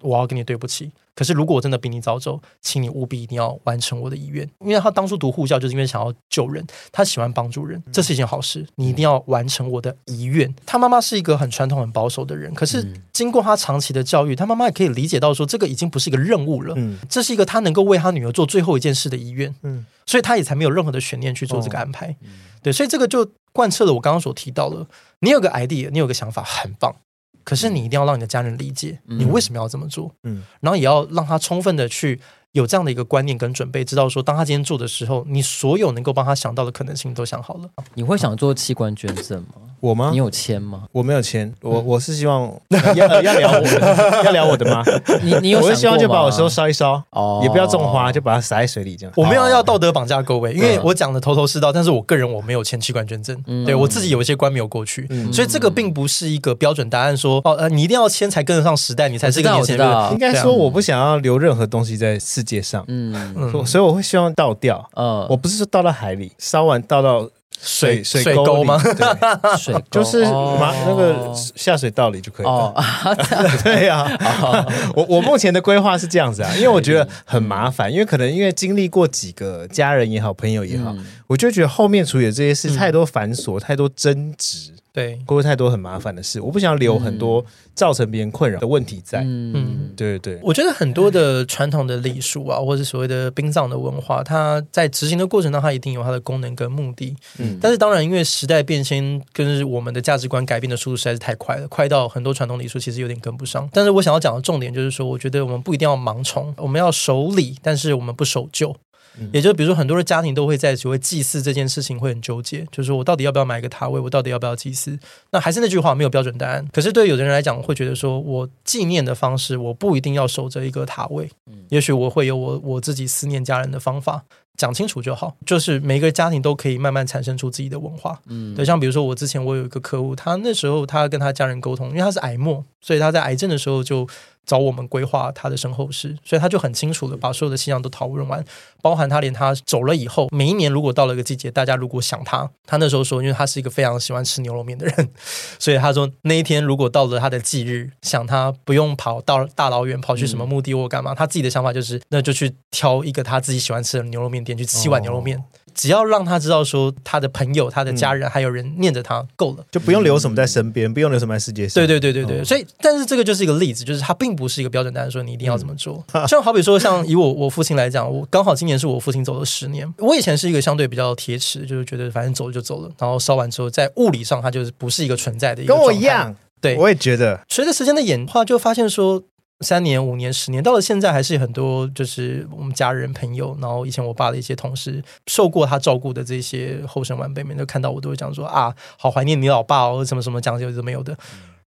我要跟你对不起。可是如果我真的比你早走，请你务必一定要完成我的遗愿。因为他当初读护校，就是因为想要救人，他喜欢帮助人，这是一件好事。你一定要完成我的遗愿。他妈妈是一个很传统、很保守的人，可是经过他长期的教育，他妈妈也可以理解到说，这个已经不是一个任务了，嗯，这是一个他能够为他女儿做最后一件事的遗愿，嗯。所以他也才没有任何的悬念去做这个安排。哦、对，所以这个就贯彻了我刚刚所提到的，你有个 idea，你有个想法，很棒。可是你一定要让你的家人理解你为什么要这么做，嗯，然后也要让他充分的去有这样的一个观念跟准备，知道说当他今天做的时候，你所有能够帮他想到的可能性都想好了。你会想做器官捐赠吗？我吗？你有签吗？我没有签，我我是希望要要聊我的，要聊我的吗？你你有我是希望就把我手烧一烧，哦，也不要种花，就把它撒在水里这样。我没有要道德绑架各位，因为我讲的头头是道，但是我个人我没有签器官捐赠，对我自己有一些关没有过去，所以这个并不是一个标准答案，说哦呃你一定要签才跟得上时代，你才是一个年轻人。应该说我不想要留任何东西在世界上，嗯，所以我会希望倒掉，嗯，我不是说倒到海里，烧完倒到。水水沟吗？水就是马那个下水道里就可以了。对呀，我我目前的规划是这样子啊，因为我觉得很麻烦，因为可能因为经历过几个家人也好，朋友也好，我就觉得后面处理的这些事太多繁琐，太多争执。对，会不会太多很麻烦的事？我不想留很多造成别人困扰的问题在。嗯，对对对。我觉得很多的传统的礼数啊，或者所谓的殡葬的文化，它在执行的过程当中，它一定有它的功能跟目的。嗯，但是当然，因为时代变迁跟我们的价值观改变的速度实在是太快了，快到很多传统礼数其实有点跟不上。但是我想要讲的重点就是说，我觉得我们不一定要盲从，我们要守礼，但是我们不守旧。也就比如说，很多的家庭都会在所谓祭祀这件事情会很纠结，就是说我到底要不要买一个塔位，我到底要不要祭祀？那还是那句话，没有标准答案。可是对于有的人来讲，会觉得说我纪念的方式，我不一定要守着一个塔位，也许我会有我我自己思念家人的方法。讲清楚就好，就是每个家庭都可以慢慢产生出自己的文化。嗯，对，像比如说我之前我有一个客户，他那时候他跟他家人沟通，因为他是癌末，所以他在癌症的时候就找我们规划他的身后事，所以他就很清楚的把所有的信仰都讨论完，包含他连他走了以后，每一年如果到了一个季节，大家如果想他，他那时候说，因为他是一个非常喜欢吃牛肉面的人，所以他说那一天如果到了他的忌日，想他不用跑到大老远跑去什么墓地或干嘛，他自己的想法就是那就去挑一个他自己喜欢吃的牛肉面店。去吃一碗牛肉面，只要让他知道说他的朋友、他的家人还有人念着他够了，就不用留什么在身边，不用留什么在世界上。对对对对对，所以但是这个就是一个例子，就是他并不是一个标准答案，说你一定要怎么做。像好比说，像以我我父亲来讲，我刚好今年是我父亲走了十年。我以前是一个相对比较铁齿，就是觉得反正走了就走了，然后烧完之后，在物理上他就是不是一个存在的一个。跟我一样，对，我也觉得。随着时间的演化，就发现说。三年、五年、十年，到了现在还是很多，就是我们家人、朋友，然后以前我爸的一些同事，受过他照顾的这些后生晚辈们，都看到我都会讲说啊，好怀念你老爸哦，什么什么讲究都没有的。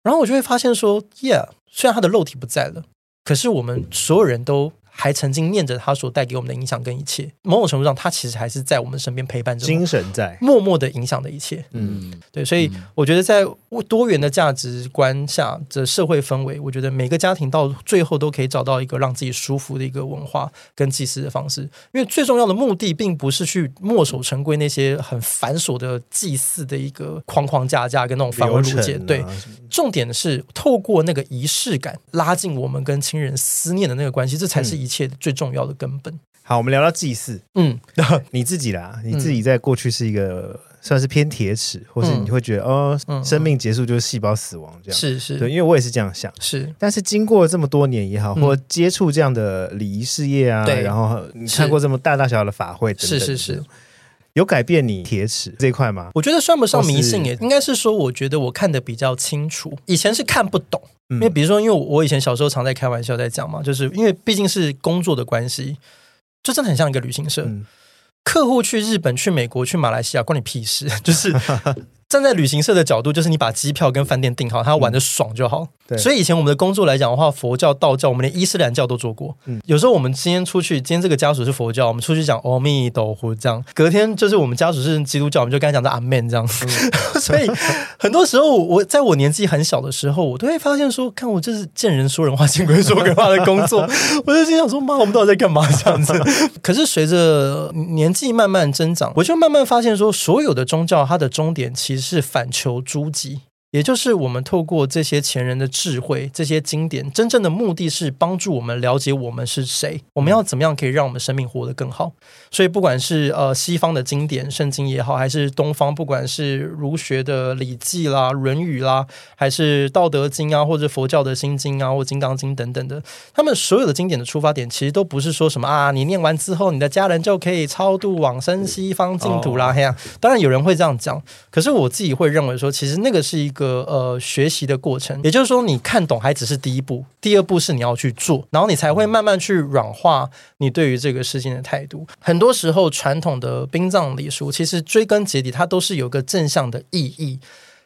然后我就会发现说，Yeah，虽然他的肉体不在了，可是我们所有人都。还曾经念着他所带给我们的影响跟一切，某种程度上，他其实还是在我们身边陪伴着，精神在默默的影响的一切。嗯，对，所以我觉得在多元的价值观下的社会氛围，我觉得每个家庭到最后都可以找到一个让自己舒服的一个文化跟祭祀的方式。因为最重要的目的，并不是去墨守成规那些很繁琐的祭祀的一个框框架架跟那种繁文缛节。对，重点是透过那个仪式感，拉近我们跟亲人思念的那个关系，这才是。一切最重要的根本。好，我们聊到祭祀。嗯，你自己啦，你自己在过去是一个算是偏铁齿，或是你会觉得哦，生命结束就是细胞死亡这样。是是，对，因为我也是这样想。是，但是经过这么多年也好，或接触这样的礼仪事业啊，然后你看过这么大大小小的法会等等，是是是，有改变你铁齿这一块吗？我觉得算不上迷信，也应该是说，我觉得我看的比较清楚，以前是看不懂。因为比如说，因为我以前小时候常在开玩笑在讲嘛，就是因为毕竟是工作的关系，就真的很像一个旅行社，嗯、客户去日本、去美国、去马来西亚，关你屁事，就是。站在旅行社的角度，就是你把机票跟饭店订好，他玩的爽就好。嗯、对，所以以前我们的工作来讲的话，佛教、道教，我们连伊斯兰教都做过。嗯，有时候我们今天出去，今天这个家属是佛教，我们出去讲阿弥陀佛这样，隔天就是我们家属是基督教，我们就跟他讲的阿门这样。嗯、所以很多时候，我在我年纪很小的时候，我都会发现说，看我这是见人说人话，见鬼说鬼话的工作，我就心想说，妈，我们到底在干嘛这样子？可是随着年纪慢慢增长，我就慢慢发现说，所有的宗教它的终点其实。是反求诸己，也就是我们透过这些前人的智慧，这些经典，真正的目的是帮助我们了解我们是谁，我们要怎么样可以让我们生命活得更好。所以，不管是呃西方的经典圣经也好，还是东方，不管是儒学的礼记啦、论语啦，还是道德经啊，或者佛教的心经啊，或金刚经等等的，他们所有的经典的出发点，其实都不是说什么啊，你念完之后，你的家人就可以超度往生西方净土啦。嘿呀，当然有人会这样讲，可是我自己会认为说，其实那个是一个呃学习的过程。也就是说，你看懂还只是第一步，第二步是你要去做，然后你才会慢慢去软化你对于这个事情的态度。很多时候，传统的殡葬礼俗其实追根结底，它都是有个正向的意义。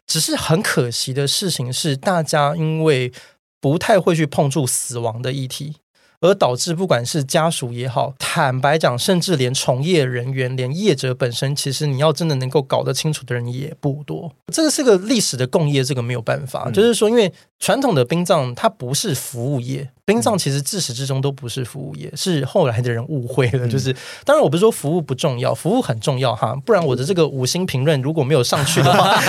只是很可惜的事情是，大家因为不太会去碰触死亡的议题。而导致不管是家属也好，坦白讲，甚至连从业人员、连业者本身，其实你要真的能够搞得清楚的人也不多。这个是个历史的共业，这个没有办法。嗯、就是说，因为传统的殡葬它不是服务业。殡葬其实自始至终都不是服务业，是后来的人误会了。就是，当然我不是说服务不重要，服务很重要哈，不然我的这个五星评论如果没有上去的话，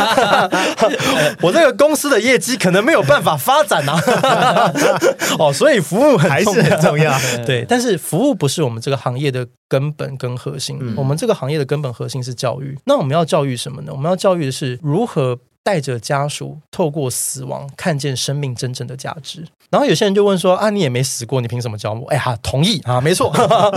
我这个公司的业绩可能没有办法发展呐、啊。哦，所以服务还是很重要。对，但是服务不是我们这个行业的根本跟核心。我们这个行业的根本核心是教育。那我们要教育什么呢？我们要教育的是如何带着家属透过死亡看见生命真正的价值。然后有些人就问说：“啊，你也没死过，你凭什么教我？”哎呀，同意啊，没错，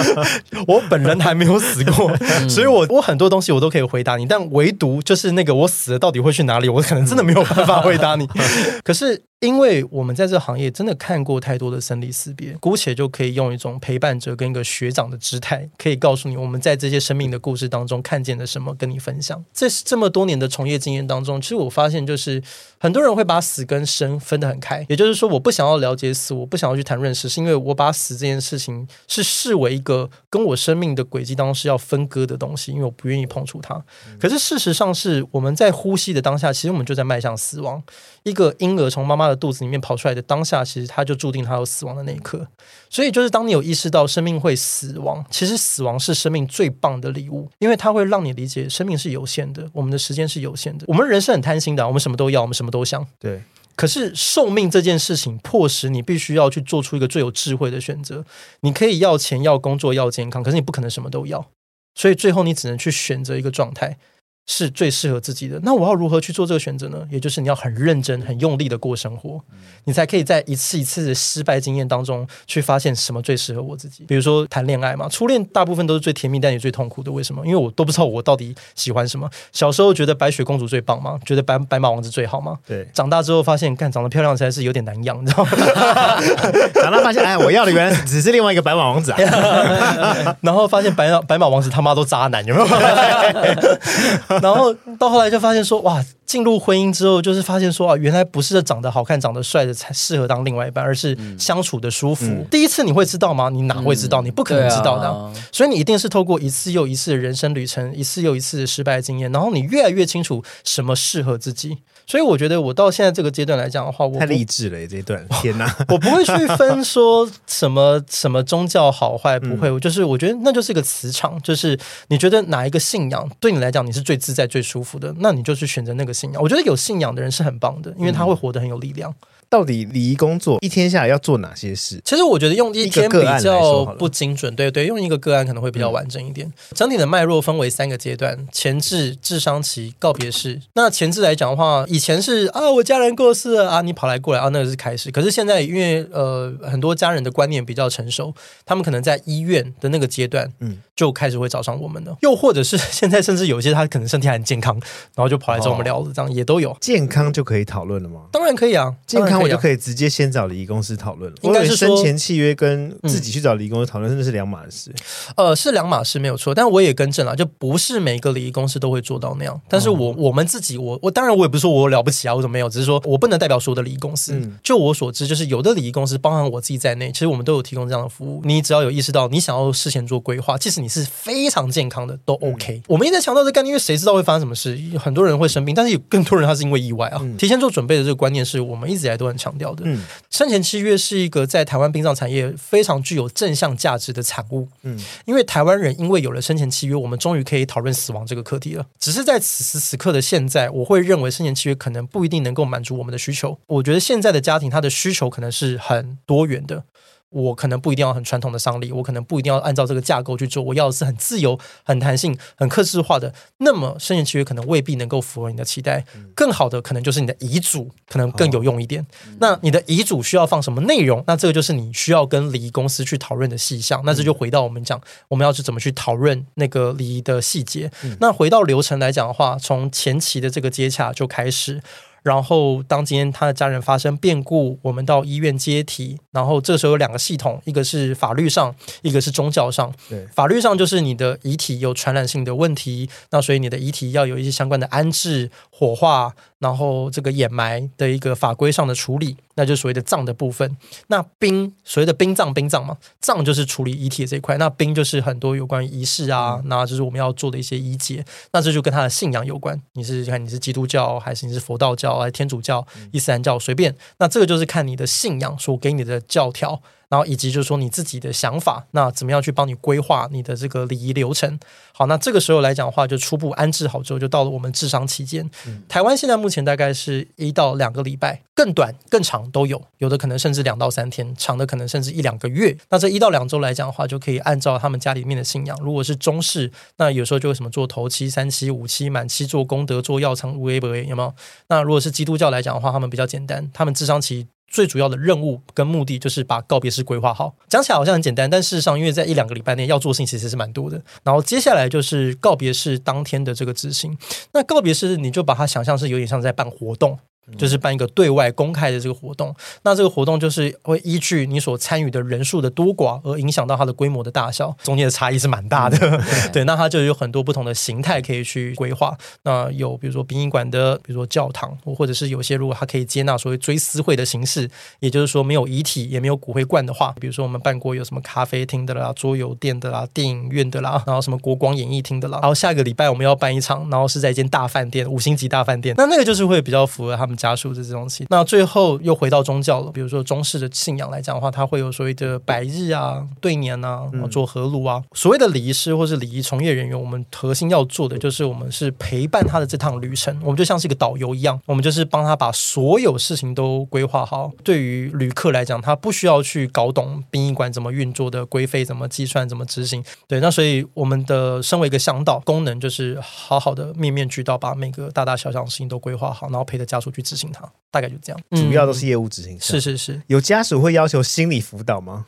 我本人还没有死过，所以我我很多东西我都可以回答你，但唯独就是那个我死了到底会去哪里，我可能真的没有办法回答你。可是。因为我们在这行业真的看过太多的生离死别，姑且就可以用一种陪伴者跟一个学长的姿态，可以告诉你我们在这些生命的故事当中看见了什么，跟你分享。这这么多年的从业经验当中，其实我发现就是很多人会把死跟生分得很开，也就是说，我不想要了解死，我不想要去谈论死，是因为我把死这件事情是视为一个跟我生命的轨迹当中是要分割的东西，因为我不愿意碰触它。可是事实上是我们在呼吸的当下，其实我们就在迈向死亡。一个婴儿从妈妈的肚子里面跑出来的当下，其实他就注定他要死亡的那一刻。所以，就是当你有意识到生命会死亡，其实死亡是生命最棒的礼物，因为它会让你理解生命是有限的，我们的时间是有限的。我们人是很贪心的，我们什么都要，我们什么都想。对。可是寿命这件事情，迫使你必须要去做出一个最有智慧的选择。你可以要钱、要工作、要健康，可是你不可能什么都要。所以最后，你只能去选择一个状态。是最适合自己的。那我要如何去做这个选择呢？也就是你要很认真、很用力的过生活，你才可以在一次一次的失败经验当中去发现什么最适合我自己。比如说谈恋爱嘛，初恋大部分都是最甜蜜，但也最痛苦的。为什么？因为我都不知道我到底喜欢什么。小时候觉得白雪公主最棒吗？觉得白白马王子最好吗？对。长大之后发现，干长得漂亮才是有点难养，你知道吗？长大发现，哎，我要的原来只是另外一个白马王子啊。然后发现白马白马王子他妈都渣男，有没有？然后到后来就发现说，哇，进入婚姻之后，就是发现说啊，原来不是长得好看、长得帅的才适合当另外一半，而是相处的舒服。嗯、第一次你会知道吗？你哪会知道？你不可能知道的。所以你一定是透过一次又一次的人生旅程，一次又一次的失败经验，然后你越来越清楚什么适合自己。所以我觉得我到现在这个阶段来讲的话，我太励志了这一段，天哪！我不会去分说什么什么宗教好坏，不会。我就是我觉得那就是一个磁场，就是你觉得哪一个信仰对你来讲你是最自在、最舒服的，那你就去选择那个信仰。我觉得有信仰的人是很棒的，因为他会活得很有力量。到底礼仪工作一天下来要做哪些事？其实我觉得用一天比较不精准，对对，用一个个案可能会比较完整一点。嗯、整体的脉络分为三个阶段：前置、智商期、告别式。那前置来讲的话，以前是啊，我家人过世了啊，你跑来过来啊，那个是开始。可是现在因为呃很多家人的观念比较成熟，他们可能在医院的那个阶段，嗯，就开始会找上我们了。嗯、又或者是现在甚至有些他可能身体还很健康，然后就跑来找我们聊了，这样也都有。健康就可以讨论了吗？当然可以啊，健康。我就可以直接先找礼仪公司讨论了。应该是生前契约跟自己去找礼仪公司讨论，真的是两码事。呃，是两码事没有错，但我也更正了，就不是每个礼仪公司都会做到那样。但是我我们自己，我我当然我也不是说我了不起啊，我怎么没有？只是说我不能代表所有的礼仪公司。就我所知，就是有的礼仪公司，包含我自己在内，其实我们都有提供这样的服务。你只要有意识到你想要事前做规划，即使你是非常健康的，都 OK。嗯、我们一直在强调这个概念，因为谁知道会发生什么事？很多人会生病，但是有更多人他是因为意外啊。嗯、提前做准备的这个观念是我们一直以来都很强调的。嗯，生前契约是一个在台湾殡葬产业非常具有正向价值的产物。嗯，因为台湾人因为有了生前契约，我们终于可以讨论死亡这个课题了。只是在此时此刻的现在，我会认为生前契约可能不一定能够满足我们的需求。我觉得现在的家庭，他的需求可能是很多元的。我可能不一定要很传统的商礼，我可能不一定要按照这个架构去做，我要的是很自由、很弹性、很克制化的。那么生前契约可能未必能够符合你的期待。更好的可能就是你的遗嘱可能更有用一点。那你的遗嘱需要放什么内容？那这个就是你需要跟礼仪公司去讨论的细项。那这就回到我们讲，我们要去怎么去讨论那个礼仪的细节。那回到流程来讲的话，从前期的这个接洽就开始。然后，当今天他的家人发生变故，我们到医院接体。然后这时候有两个系统，一个是法律上，一个是宗教上。对，法律上就是你的遗体有传染性的问题，那所以你的遗体要有一些相关的安置、火化。然后这个掩埋的一个法规上的处理，那就是所谓的葬的部分。那殡所谓的殡葬，殡葬嘛，葬就是处理遗体的这一块。那殡就是很多有关于仪式啊，嗯、那就是我们要做的一些仪节。那这就跟他的信仰有关。你是看你是基督教还是你是佛道教还是天主教、伊斯兰教，随便。那这个就是看你的信仰所给你的教条。然后以及就是说你自己的想法，那怎么样去帮你规划你的这个礼仪流程？好，那这个时候来讲的话，就初步安置好之后，就到了我们智商期间。嗯、台湾现在目前大概是一到两个礼拜，更短更长都有，有的可能甚至两到三天，长的可能甚至一两个月。那这一到两周来讲的话，就可以按照他们家里面的信仰，如果是中式，那有时候就会什么做头七、三七、五七、满七，做功德、做药仓、无为不为，有没有？那如果是基督教来讲的话，他们比较简单，他们智商期。最主要的任务跟目的就是把告别式规划好。讲起来好像很简单，但事实上，因为在一两个礼拜内要做的事情其实是蛮多的。然后接下来就是告别式当天的这个执行。那告别式你就把它想象是有点像在办活动。就是办一个对外公开的这个活动，那这个活动就是会依据你所参与的人数的多寡而影响到它的规模的大小，中间的差异是蛮大的。嗯、对，那它就有很多不同的形态可以去规划。那有比如说殡仪馆的，比如说教堂，或者是有些如果它可以接纳所谓追思会的形式，也就是说没有遗体也没有骨灰罐的话，比如说我们办过有什么咖啡厅的啦、桌游店的啦、电影院的啦，然后什么国光演艺厅的啦，然后下个礼拜我们要办一场，然后是在一间大饭店，五星级大饭店，那那个就是会比较符合他们。家属的这东西，那最后又回到宗教了。比如说中式的信仰来讲的话，它会有所谓的百日啊、对年啊、做合炉啊。所谓的礼仪师或是礼仪从业人员，我们核心要做的就是，我们是陪伴他的这趟旅程。我们就像是一个导游一样，我们就是帮他把所有事情都规划好。对于旅客来讲，他不需要去搞懂殡仪馆怎么运作的，规费怎么计算、怎么执行。对，那所以我们的身为一个向导，功能就是好好的面面俱到，把每个大大小小的事情都规划好，然后陪着家属去。执行它，大概就这样，主要都是业务执行。是是是，有家属会要求心理辅导吗？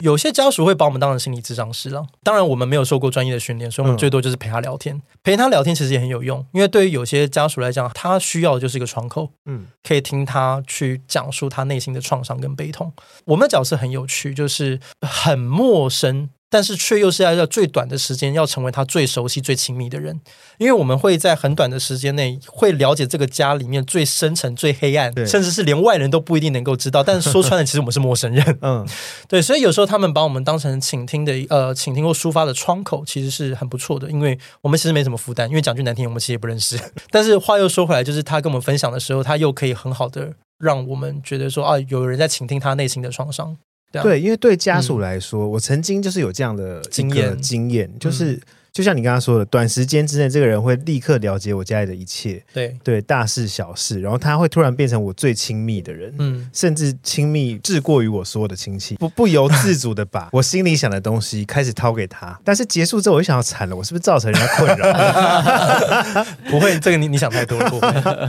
有些家属会把我们当成心理咨商师了。当然，我们没有受过专业的训练，所以我们最多就是陪他聊天。嗯、陪他聊天其实也很有用，因为对于有些家属来讲，他需要的就是一个窗口，嗯，可以听他去讲述他内心的创伤跟悲痛。我们的角色很有趣，就是很陌生。但是却又是要在最短的时间要成为他最熟悉、最亲密的人，因为我们会在很短的时间内会了解这个家里面最深层、最黑暗，甚至是连外人都不一定能够知道。但是 说穿了，其实我们是陌生人。嗯，对，所以有时候他们把我们当成倾听的呃倾听或抒发的窗口，其实是很不错的，因为我们其实没什么负担。因为讲句难听，我们其实也不认识。但是话又说回来，就是他跟我们分享的时候，他又可以很好的让我们觉得说啊，有人在倾听他内心的创伤。对，因为对家属来说，嗯、我曾经就是有这样的经验，经验就是。就像你刚刚说的，短时间之内，这个人会立刻了解我家里的一切，对对，大事小事，然后他会突然变成我最亲密的人，嗯，甚至亲密至过于我所有的亲戚，不不由自主的把我心里想的东西开始掏给他。但是结束之后，我就想要惨了，我是不是造成人家困扰？不会，这个你你想太多了，不会，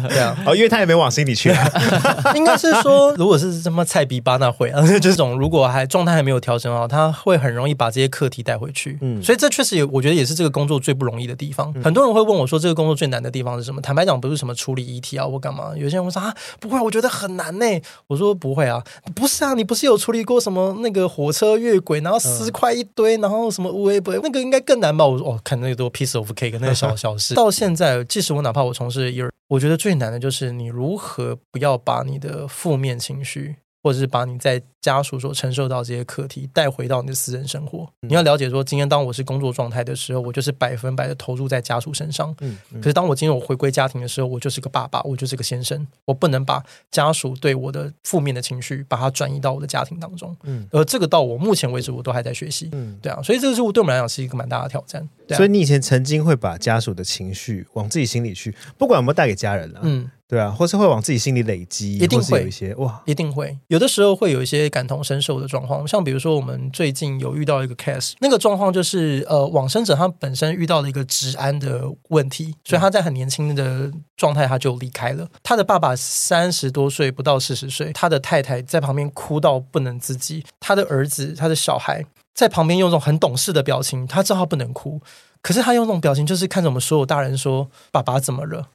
对啊，哦，因为他也没往心里去啊。应该是说，如果是什么菜逼巴那会啊，这种如果还状态还没有调整好，他会很容易把这些课题带回去。嗯，所以这确实也，我觉得也是。这个工作最不容易的地方，很多人会问我说：“这个工作最难的地方是什么？”坦白讲，不是什么处理遗体啊，或干嘛？有些人会说：“啊，不会，我觉得很难呢。”我说：“不会啊，不是啊，你不是有处理过什么那个火车越轨，然后尸块一堆，然后什么乌龟不？那个应该更难吧？”我说：“哦，看那个多 piece of cake，那个小小事。”到现在，即使我哪怕我从事一，我觉得最难的就是你如何不要把你的负面情绪。或者是把你在家属所承受到这些课题带回到你的私人生活。你要了解说，今天当我是工作状态的时候，我就是百分百的投入在家属身上。嗯，可是当我今天我回归家庭的时候，我就是个爸爸，我就是个先生，我不能把家属对我的负面的情绪把它转移到我的家庭当中。嗯，而这个到我目前为止我都还在学习。嗯，对啊，所以这个事物对我们来讲是一个蛮大的挑战。对啊，所以你以前曾经会把家属的情绪往自己心里去，不管有没有带给家人了。嗯。对啊，或是会往自己心里累积，一定会有一些哇，一定会有的时候会有一些感同身受的状况。像比如说，我们最近有遇到一个 case，那个状况就是呃，往生者他本身遇到了一个治安的问题，所以他在很年轻的状态他就离开了。他的爸爸三十多岁，不到四十岁，他的太太在旁边哭到不能自己，他的儿子，他的小孩在旁边用一种很懂事的表情，他知道他不能哭，可是他用这种表情，就是看着我们所有大人说：“爸爸怎么了？”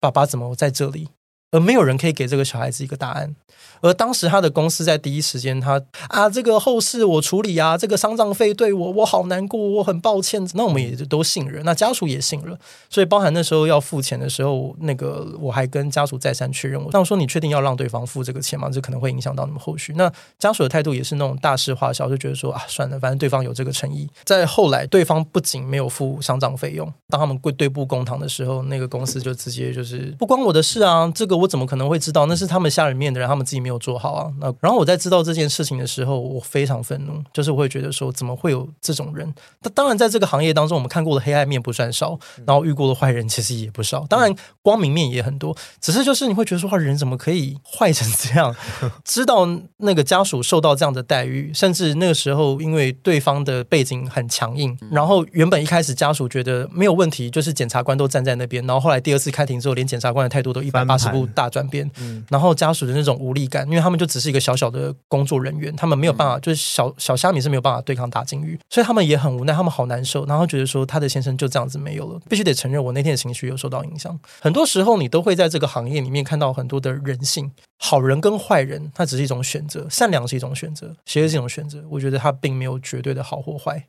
爸爸怎么在这里？而没有人可以给这个小孩子一个答案。而当时他的公司在第一时间他，啊，这个后事我处理啊，这个丧葬费对我，我好难过，我很抱歉。那我们也就都信任，那家属也信了，所以包含那时候要付钱的时候，那个我还跟家属再三确认。我那我说，你确定要让对方付这个钱吗？这可能会影响到你们后续。那家属的态度也是那种大事化小，就觉得说啊，算了，反正对方有这个诚意。在后来，对方不仅没有付丧葬费用，当他们跪对簿公堂的时候，那个公司就直接就是不关我的事啊，这个我怎么可能会知道？那是他们下里面的人，他们自己没有做好啊。那然后我在知道这件事情的时候，我非常愤怒，就是我会觉得说，怎么会有这种人？那当然，在这个行业当中，我们看过的黑暗面不算少，然后遇过的坏人其实也不少，当然光明面也很多。只是就是你会觉得说，人怎么可以坏成这样？知道那个家属受到这样的待遇，甚至那个时候因为对方的背景很强硬，然后原本一开始家属觉得没有问题，就是检察官都站在那边，然后后来第二次开庭之后，连检察官的态度都一百八十度大转变，然后家属的那种无力感，因为他们就只是一个小小的工作人员，他们没有办法，就是小小虾米是没有办法对抗大鲸鱼，所以他们也很无奈，他们好难受，然后觉得说他的先生就这样子没有了，必须得承认，我那天的情绪有受到影响。很多时候，你都会在这个行业里面看到很多的人性，好人跟坏人，它只是一种选择，善良是一种选择，邪恶是一种选择。我觉得它并没有绝对的好或坏。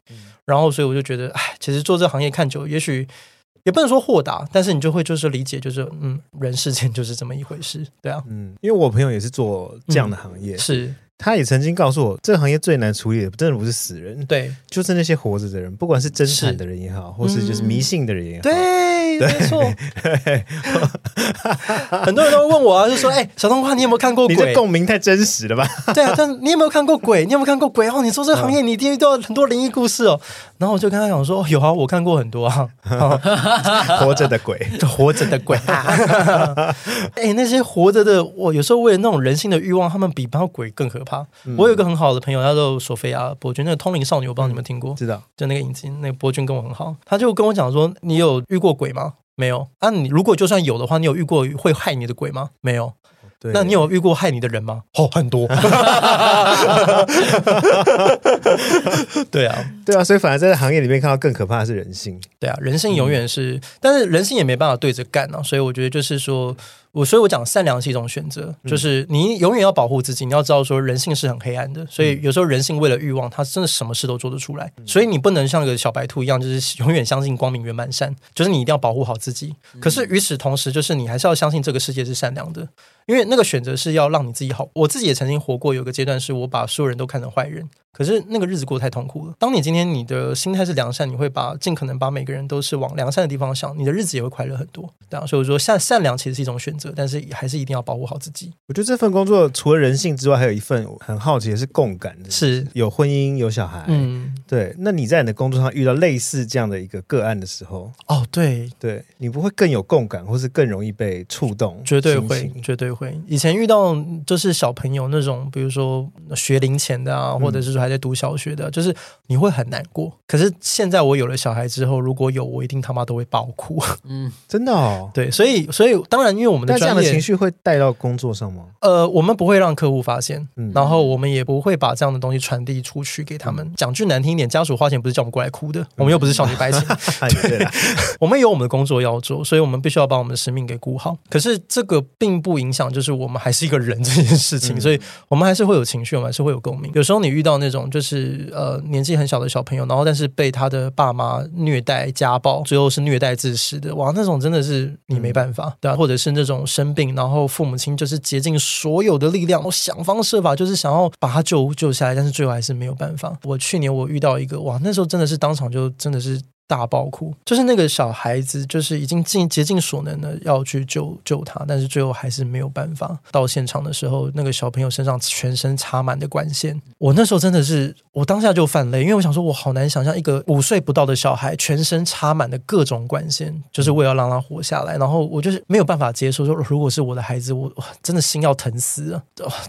然后，所以我就觉得，哎，其实做这个行业看久，也许。也不能说豁达，但是你就会就是理解，就是嗯，人世间就是这么一回事，对啊，嗯，因为我朋友也是做这样的行业，嗯、是。他也曾经告诉我，这个行业最难处理的，真的不是死人，对，就是那些活着的人，不管是真惨的人也好，或是就是迷信的人也好，对，没错。很多人都会问我啊，就说：“哎，小冬瓜，你有没有看过鬼？”你这共鸣太真实了吧？对啊，但你有没有看过鬼？你有没有看过鬼？哦，你说这个行业，你一定遇到很多灵异故事哦。然后我就跟他讲说：“有啊，我看过很多啊，活着的鬼，活着的鬼。”哎，那些活着的，我有时候为了那种人性的欲望，他们比包鬼更可怕。嗯、我有一个很好的朋友，他叫索菲亚·伯君，那个通灵少女，我不知道你们听过？知道，就那个影集，那个伯君跟我很好，他就跟我讲说：“你有遇过鬼吗？没有。啊，你如果就算有的话，你有遇过会害你的鬼吗？没有。对那你有遇过害你的人吗？哦，很多。对啊，对啊，所以反而在行业里面看到更可怕的是人性。对啊，人性永远是，嗯、但是人性也没办法对着干啊，所以我觉得就是说。我所以，我讲善良是一种选择，就是你永远要保护自己。你要知道，说人性是很黑暗的，所以有时候人性为了欲望，他真的什么事都做得出来。所以你不能像个小白兔一样，就是 永远相信光明、圆满、善，就是你一定要保护好自己。可是与此同时，就是你还是要相信这个世界是善良的，因为那个选择是要让你自己好。我自己也曾经活过，有个阶段是我把所有人都看成坏人。可是那个日子过得太痛苦了。当你今天你的心态是良善，你会把尽可能把每个人都是往良善的地方想，你的日子也会快乐很多。对啊，所以我说善善良其实是一种选择，但是还是一定要保护好自己。我觉得这份工作除了人性之外，还有一份很好奇的是共感的，是有婚姻有小孩。嗯，对。那你在你的工作上遇到类似这样的一个个案的时候，哦，对对，你不会更有共感，或是更容易被触动？绝对会，绝对会。以前遇到就是小朋友那种，比如说学龄前的啊，或者是说还在读小学的。就是你会很难过，可是现在我有了小孩之后，如果有我一定他妈都会爆哭。嗯，真的哦。对，所以所以当然，因为我们的专业这样的情绪会带到工作上吗？呃，我们不会让客户发现，嗯、然后我们也不会把这样的东西传递出去给他们。嗯、讲句难听一点，家属花钱不是叫我们过来哭的，我们又不是少女白情。对，我们有我们的工作要做，所以我们必须要把我们的使命给顾好。可是这个并不影响，就是我们还是一个人 这件事情，嗯、所以我们还是会有情绪，我们还是会有共鸣。有时候你遇到那种就是。呃，年纪很小的小朋友，然后但是被他的爸妈虐待、家暴，最后是虐待致死的，哇，那种真的是你没办法，嗯、对啊，或者是那种种生病，然后父母亲就是竭尽所有的力量，我想方设法就是想要把他救救下来，但是最后还是没有办法。我去年我遇到一个哇，那时候真的是当场就真的是。大爆哭，就是那个小孩子，就是已经尽竭尽所能的要去救救他，但是最后还是没有办法。到现场的时候，那个小朋友身上全身插满的管线，我那时候真的是，我当下就犯泪，因为我想说，我好难想象一个五岁不到的小孩全身插满的各种管线，就是为了让他活下来。然后我就是没有办法接受，说如果是我的孩子，我真的心要疼死了。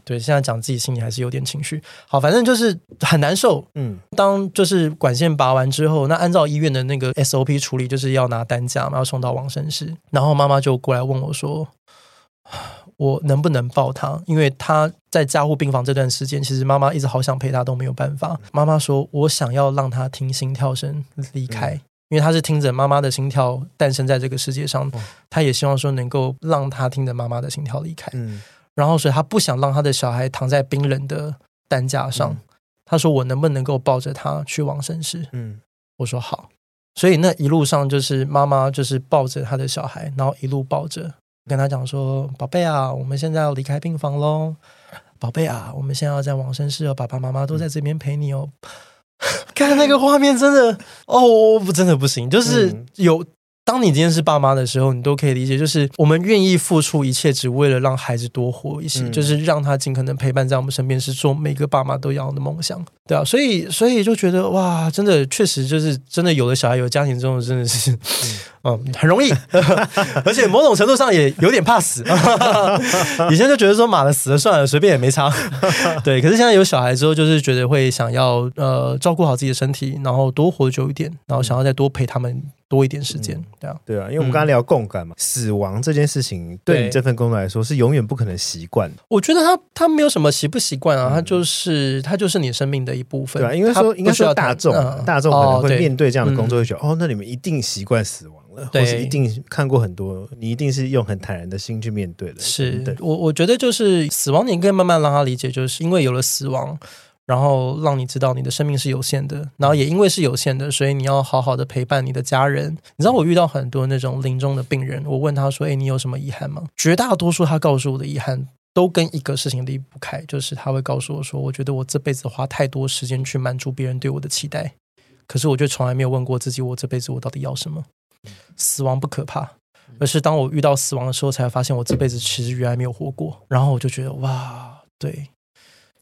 对，现在讲自己心里还是有点情绪。好，反正就是很难受。嗯，当就是管线拔完之后，那按照医院的。那个 SOP 处理就是要拿担架嘛，要送到往生室。然后妈妈就过来问我说：“我能不能抱他？因为他在加护病房这段时间，其实妈妈一直好想陪他，都没有办法。妈妈说：我想要让他听心跳声离开，因为他是听着妈妈的心跳诞生在这个世界上，他也希望说能够让他听着妈妈的心跳离开。然后所以他不想让他的小孩躺在冰冷的担架上。他说：我能不能够抱着他去往生室？嗯，我说好。”所以那一路上就是妈妈就是抱着她的小孩，然后一路抱着跟他讲说：“宝贝啊，我们现在要离开病房喽，宝贝啊，我们现在要在往生室哦，爸爸妈妈都在这边陪你哦。” 看那个画面，真的哦，不，真的不行，就是有。当你今天是爸妈的时候，你都可以理解，就是我们愿意付出一切，只为了让孩子多活一些，嗯、就是让他尽可能陪伴在我们身边，是做每个爸妈都要的梦想，对啊，所以，所以就觉得哇，真的，确实就是真的，有了小孩，有家庭之后，真的是，嗯，嗯，很容易，而且某种程度上也有点怕死。以前就觉得说，马的死了算了，随便也没差。对，可是现在有小孩之后，就是觉得会想要呃照顾好自己的身体，然后多活久一点，然后想要再多陪他们。多一点时间，对啊，对啊，因为我们刚刚聊共感嘛，嗯、死亡这件事情对你这份工作来说是永远不可能习惯的。我觉得他他没有什么习不习惯啊，他就是他就是你生命的一部分。对啊，因为说应该说大众，嗯、大众可能会面对这样的工作，会觉得哦，哦，那你们一定习惯死亡了，对或是一定看过很多，你一定是用很坦然的心去面对的。是对我我觉得就是死亡，你可以慢慢让他理解，就是因为有了死亡。然后让你知道你的生命是有限的，然后也因为是有限的，所以你要好好的陪伴你的家人。你知道我遇到很多那种临终的病人，我问他说：“诶，你有什么遗憾吗？”绝大多数他告诉我的遗憾都跟一个事情离不开，就是他会告诉我说：“我觉得我这辈子花太多时间去满足别人对我的期待，可是我却从来没有问过自己，我这辈子我到底要什么？”死亡不可怕，而是当我遇到死亡的时候，才发现我这辈子其实原来没有活过。然后我就觉得哇，对。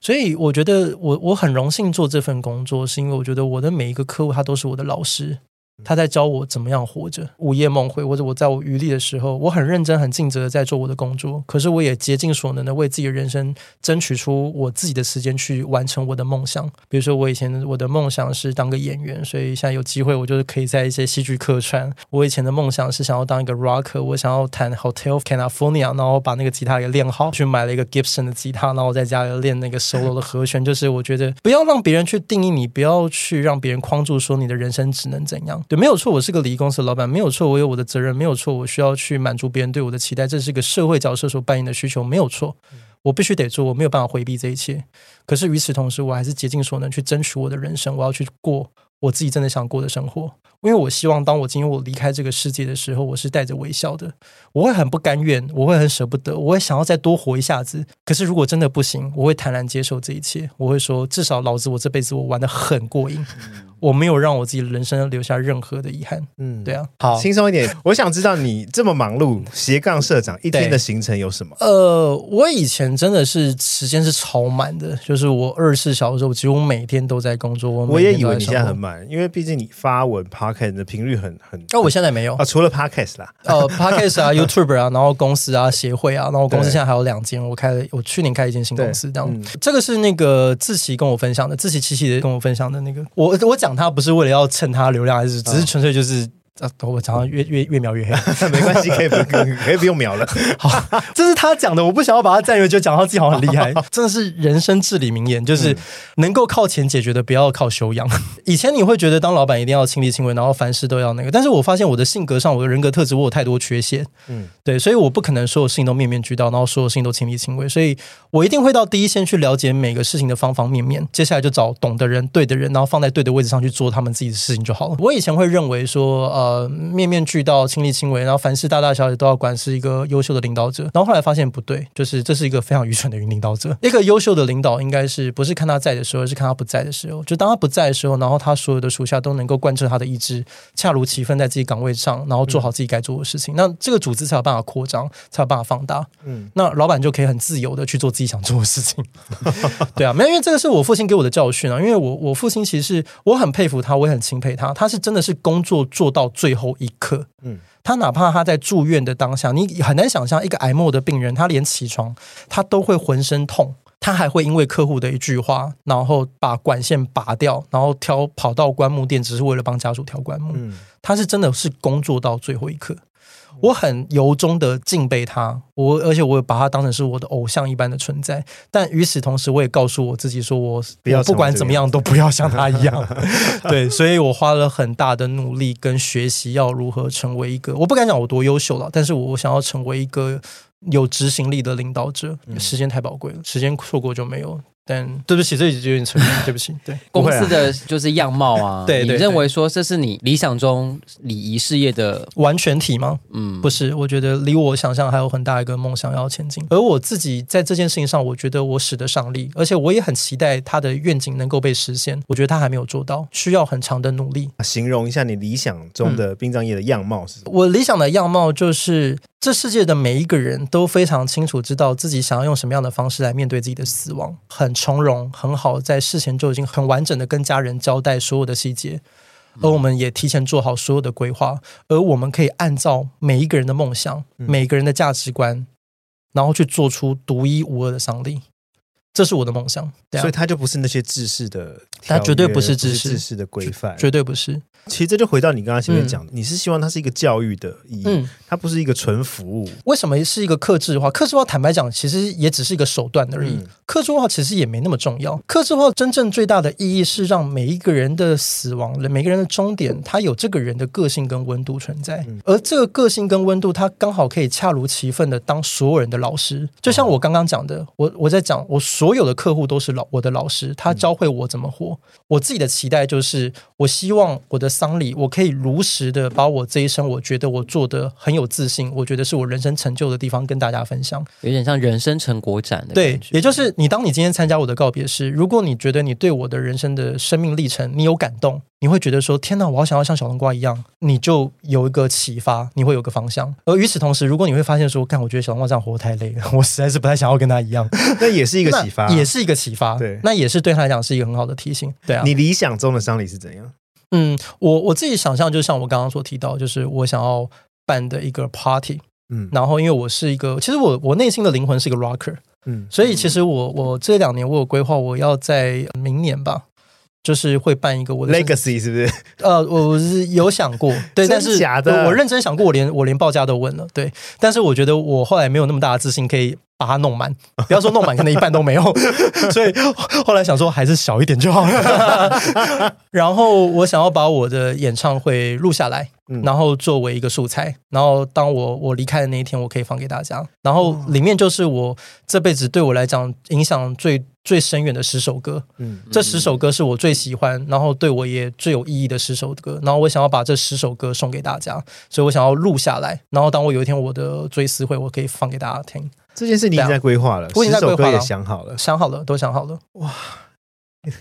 所以我觉得我我很荣幸做这份工作，是因为我觉得我的每一个客户他都是我的老师。他在教我怎么样活着，午夜梦回，或者我在我余力的时候，我很认真、很尽责的在做我的工作。可是我也竭尽所能的为自己的人生争取出我自己的时间去完成我的梦想。比如说，我以前我的梦想是当个演员，所以现在有机会，我就是可以在一些戏剧客串。我以前的梦想是想要当一个 rocker，我想要弹 Hotel California，然后把那个吉他给练好，去买了一个 Gibson 的吉他，然后在家里练那个 solo 的和弦。就是我觉得不要让别人去定义你，不要去让别人框住，说你的人生只能怎样。对，没有错，我是个礼仪公司的老板，没有错，我有我的责任，没有错，我需要去满足别人对我的期待，这是个社会角色所扮演的需求，没有错，我必须得做，我没有办法回避这一切。可是与此同时，我还是竭尽所能去争取我的人生，我要去过我自己真的想过的生活，因为我希望当我今天我离开这个世界的时候，我是带着微笑的，我会很不甘愿，我会很舍不得，我会想要再多活一下子。可是如果真的不行，我会坦然接受这一切，我会说，至少老子我这辈子我玩的很过瘾。我没有让我自己的人生留下任何的遗憾。嗯，对啊，好，轻松一点。我想知道你这么忙碌，斜杠社长一天的行程有什么？呃，我以前真的是时间是超满的，就是我二十四小时，我几乎每天都在工作。我，我也以为你现在很满，因为毕竟你发文 podcast 的频率很很。哦，我现在没有啊，除了 podcast 啦，呃，podcast 啊，YouTube 啊，然后公司啊，协会啊，然后公司现在还有两间，我开了，我去年开一间新公司，这样。嗯、这个是那个志祺跟我分享的，志祺七七的跟我分享的那个，我我讲他不是为了要。蹭他流量还是只是纯粹就是。啊，我讲到越越越描越黑，没关系，可以不可以不用描了。好，这是他讲的，我不想要把他占为就讲到自己好像很厉害，真的是人生至理名言，就是能够靠钱解决的，不要靠修养。以前你会觉得当老板一定要亲力亲为，然后凡事都要那个，但是我发现我的性格上，我的人格特质，我有太多缺陷。嗯，对，所以我不可能所有事情都面面俱到，然后所有事情都亲力亲为，所以我一定会到第一线去了解每个事情的方方面面，接下来就找懂的人、对的人，然后放在对的位置上去做他们自己的事情就好了。我以前会认为说，呃面面俱到、亲力亲为，然后凡事大大小小都要管，是一个优秀的领导者。然后后来发现不对，就是这是一个非常愚蠢的领导者。一个优秀的领导应该是不是看他在的时候，而是看他不在的时候。就当他不在的时候，然后他所有的属下都能够贯彻他的意志，恰如其分在自己岗位上，然后做好自己该做的事情。嗯、那这个组织才有办法扩张，才有办法放大。嗯，那老板就可以很自由的去做自己想做的事情。对啊，没有，因为这个是我父亲给我的教训啊。因为我我父亲其实是我很佩服他，我也很钦佩他。他是真的是工作做到最后一刻。嗯，他哪怕他在住院的当下，你很难想象一个癌末的病人，他连起床他都会浑身痛，他还会因为客户的一句话，然后把管线拔掉，然后挑跑到棺木店，只是为了帮家属挑棺木。嗯，他是真的是工作到最后一刻。我很由衷的敬佩他，我而且我也把他当成是我的偶像一般的存在。但与此同时，我也告诉我自己说我，我我不管怎么样都不要像他一样。对，所以我花了很大的努力跟学习，要如何成为一个，我不敢讲我多优秀了，但是我想要成为一个有执行力的领导者。时间太宝贵了，时间错过就没有。但对不起，这已经有点扯了。对不起，对公司的就是样貌啊。对，对，对，你认为说这是你理想中礼仪事业的完全体吗？嗯，不是。我觉得离我想象还有很大一个梦想要前进。而我自己在这件事情上，我觉得我使得上力，而且我也很期待他的愿景能够被实现。我觉得他还没有做到，需要很长的努力。形容一下你理想中的殡葬业的样貌是什么？我理想的样貌就是。这世界的每一个人都非常清楚知道自己想要用什么样的方式来面对自己的死亡，很从容，很好，在事前就已经很完整的跟家人交代所有的细节，而我们也提前做好所有的规划，而我们可以按照每一个人的梦想、每个人的价值观，然后去做出独一无二的丧礼。这是我的梦想，对啊，所以它就不是那些制式的，它绝对不是制式，制式的规范，绝对不是。其实这就回到你刚刚前面讲的，嗯、你是希望它是一个教育的意义，嗯、它不是一个纯服务。为什么是一个克制化？克制化坦白讲，其实也只是一个手段而已。嗯、客制化其实也没那么重要。克制化真正最大的意义是让每一个人的死亡，每个人的终点，他有这个人的个性跟温度存在。嗯、而这个个性跟温度，他刚好可以恰如其分的当所有人的老师。就像我刚刚讲的，我我在讲，我所有的客户都是老我的老师，他教会我怎么活。嗯、我自己的期待就是，我希望我的丧礼，我可以。如实的把我这一生，我觉得我做的很有自信，我觉得是我人生成就的地方，跟大家分享，有点像人生成果展的。对，也就是你，当你今天参加我的告别式，如果你觉得你对我的人生的生命历程你有感动，你会觉得说天哪，我好想要像小冬瓜一样，你就有一个启发，你会有个方向。而与此同时，如果你会发现说，干，我觉得小冬瓜这样活太累了，我实在是不太想要跟他一样，那也是一个启发，也是一个启发。对，那也是对他来讲是一个很好的提醒。对啊，你理想中的丧礼是怎样？嗯，我我自己想象就像我刚刚所提到，就是我想要办的一个 party，嗯，然后因为我是一个，其实我我内心的灵魂是一个 rocker，嗯，所以其实我我这两年我有规划，我要在明年吧，就是会办一个我的 legacy，是不是？呃，我是有想过，对，但是假的，我认真想过，我连我连报价都问了，对，但是我觉得我后来没有那么大的自信可以。把它弄满，不要说弄满，可能一半都没有，所以后来想说还是小一点就好了。然后我想要把我的演唱会录下来，然后作为一个素材，然后当我我离开的那一天，我可以放给大家。然后里面就是我这辈子对我来讲影响最最深远的十首歌。嗯，这十首歌是我最喜欢，然后对我也最有意义的十首歌。然后我想要把这十首歌送给大家，所以我想要录下来。然后当我有一天我的追思会，我可以放给大家听。这件事你已经在规划了，我已经在规划了，也想好了，想好了，都想好了。哇，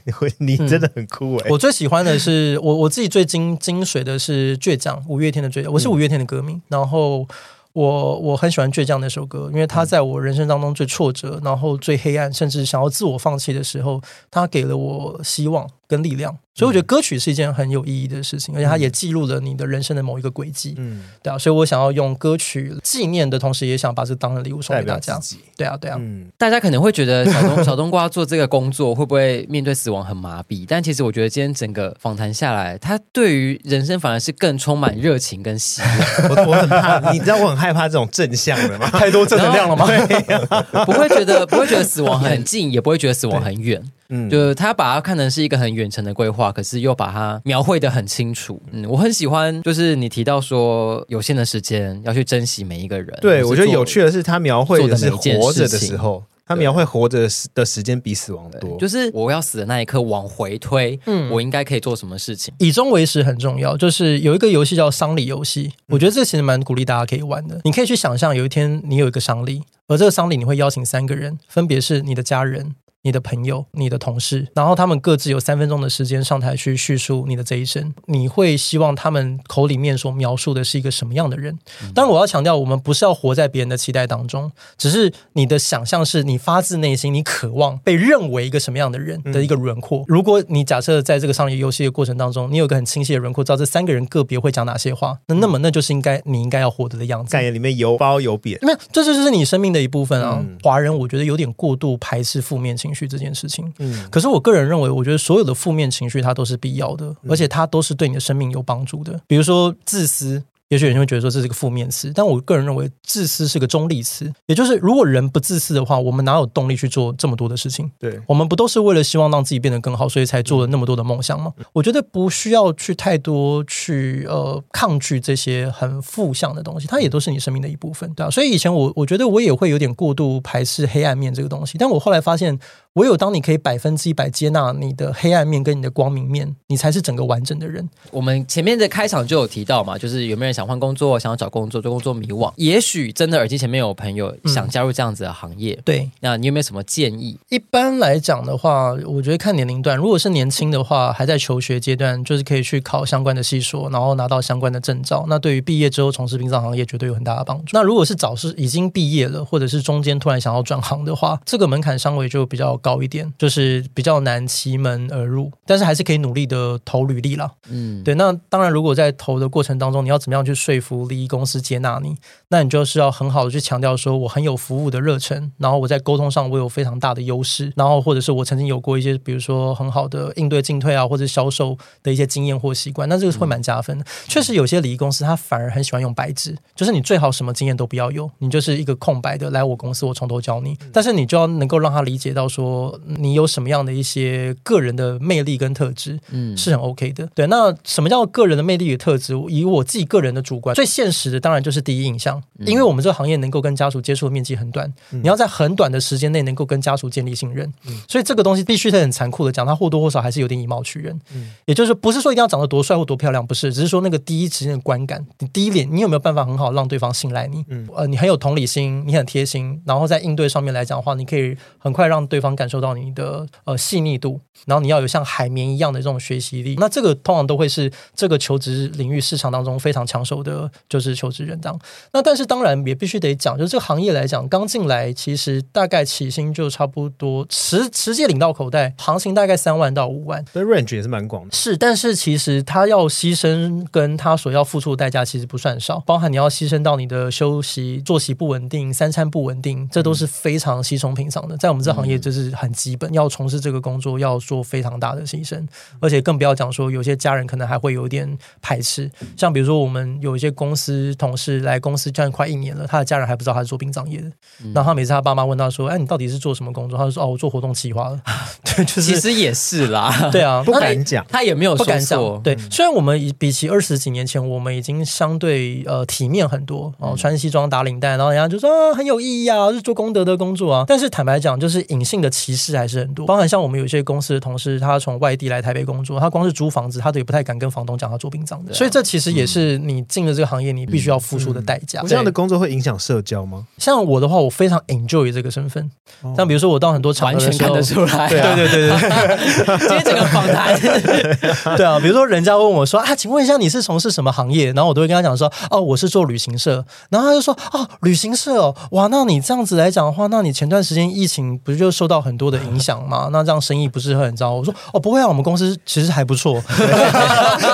你会，你真的很酷哎、欸！我最喜欢的是我我自己最精精髓的是倔强，五月天的倔强。我是五月天的歌迷，嗯、然后我我很喜欢倔强那首歌，因为它在我人生当中最挫折，然后最黑暗，甚至想要自我放弃的时候，它给了我希望跟力量。所以我觉得歌曲是一件很有意义的事情，而且它也记录了你的人生的某一个轨迹。嗯，对啊，所以我想要用歌曲纪念的同时，也想把这当成礼物送给大家。对啊，对啊。嗯，大家可能会觉得小冬 小冬瓜做这个工作会不会面对死亡很麻痹？但其实我觉得今天整个访谈下来，他对于人生反而是更充满热情跟希望。我我很怕，你知道我很害怕这种正向的吗？太多正能量了吗？不会觉得不会觉得死亡很近，也不会觉得死亡很远。嗯，就是他把它看成是一个很远程的规划，可是又把它描绘的很清楚。嗯，我很喜欢，就是你提到说有限的时间要去珍惜每一个人。对，我觉得有趣的是，他描绘的是活着的时候，他描绘活着的时间比死亡多，就是我要死的那一刻往回推，嗯，我应该可以做什么事情？以终为始很重要。就是有一个游戏叫丧礼游戏，我觉得这其实蛮鼓励大家可以玩的。你可以去想象有一天你有一个丧礼，而这个丧礼你会邀请三个人，分别是你的家人。你的朋友、你的同事，然后他们各自有三分钟的时间上台去叙述你的这一生。你会希望他们口里面所描述的是一个什么样的人？当然，我要强调，我们不是要活在别人的期待当中，只是你的想象是你发自内心，你渴望被认为一个什么样的人的一个轮廓。如果你假设在这个商业游戏的过程当中，你有个很清晰的轮廓，知道这三个人个别会讲哪些话，那那么那就是应该你应该要获得的样子。概念里面有褒有贬，没有，这就是你生命的一部分啊。华人我觉得有点过度排斥负面情绪这件事情。嗯，可是我个人认为，我觉得所有的负面情绪它都是必要的，而且它都是对你的生命有帮助的。比如说自私。也许有人会觉得说这是个负面词，但我个人认为自私是个中立词。也就是如果人不自私的话，我们哪有动力去做这么多的事情？对，我们不都是为了希望让自己变得更好，所以才做了那么多的梦想吗？我觉得不需要去太多去呃抗拒这些很负向的东西，它也都是你生命的一部分，对啊。所以以前我我觉得我也会有点过度排斥黑暗面这个东西，但我后来发现。唯有当你可以百分之一百接纳你的黑暗面跟你的光明面，你才是整个完整的人。我们前面的开场就有提到嘛，就是有没有人想换工作，想要找工作，对工作迷惘？也许真的耳机前面有朋友想加入这样子的行业，嗯、对，那你有没有什么建议？一般来讲的话，我觉得看年龄段，如果是年轻的话，还在求学阶段，就是可以去考相关的系所，然后拿到相关的证照。那对于毕业之后从事殡葬行业，绝对有很大的帮助。那如果是早是已经毕业了，或者是中间突然想要转行的话，这个门槛稍微就比较高一点，就是。比较难奇门而入，但是还是可以努力的投履历啦。嗯，对。那当然，如果在投的过程当中，你要怎么样去说服利益公司接纳你？那你就是要很好的去强调说，我很有服务的热忱，然后我在沟通上我有非常大的优势，然后或者是我曾经有过一些，比如说很好的应对进退啊，或者销售的一些经验或习惯，那这个是会蛮加分的。嗯、确实，有些礼仪公司他反而很喜欢用白纸，就是你最好什么经验都不要有，你就是一个空白的来我公司，我从头教你。但是你就要能够让他理解到说，你有。什么样的一些个人的魅力跟特质，嗯，是很 OK 的。对，那什么叫个人的魅力与特质？以我自己个人的主观，最现实的当然就是第一印象，因为我们这个行业能够跟家属接触的面积很短，你要在很短的时间内能够跟家属建立信任，所以这个东西必须得很残酷的讲，他或多或少还是有点以貌取人。嗯也就是不是说一定要长得多帅或多漂亮，不是，只是说那个第一时间的观感，你第一脸，你有没有办法很好让对方信赖你？嗯呃，你很有同理心，你很贴心，然后在应对上面来讲的话，你可以很快让对方感受到你的呃。细腻度，然后你要有像海绵一样的这种学习力，那这个通常都会是这个求职领域市场当中非常抢手的，就是求职人当。那但是当然也必须得讲，就是这个行业来讲，刚进来其实大概起薪就差不多实实际领到口袋，行情大概三万到五万，所以 range 也是蛮广的。是，但是其实他要牺牲跟他所要付出的代价其实不算少，包含你要牺牲到你的休息、作息不稳定、三餐不稳定，这都是非常稀松平常的，在我们这行业就是很基本，要从事这个。工作要做非常大的牺牲，而且更不要讲说有些家人可能还会有点排斥。像比如说，我们有一些公司同事来公司这样快一年了，他的家人还不知道他是做殡葬业的。嗯、然后他每次他爸妈问他说：“哎，你到底是做什么工作？”他就说：“哦，我做活动企划的。”对，就是其实也是啦，对啊，不敢讲，他也没有说不敢讲。对，虽然我们比起二十几年前，我们已经相对呃体面很多哦，穿西装打领带，然后人家就说啊很有意义啊，是做功德的工作啊。但是坦白讲，就是隐性的歧视还是很多，包含像我们有些公司的同事，他从外地来台北工作，他光是租房子，他都也不太敢跟房东讲他做殡葬的。所以这其实也是你进了这个行业，你必须要付出的代价。这样的工作会影响社交吗？像我的话，我非常 enjoy 这个身份。像比如说我到很多场合，完全看得出来。对对对对对。今天整个访谈，对啊，比如说人家问我说啊，请问一下你是从事什么行业？然后我都会跟他讲说，哦，我是做旅行社。然后他就说，哦，旅行社哦，哇，那你这样子来讲的话，那你前段时间疫情不是就受到很多的影响嘛？那这样生意不是会很糟？我说，哦，不会啊，我们公司其实还不错，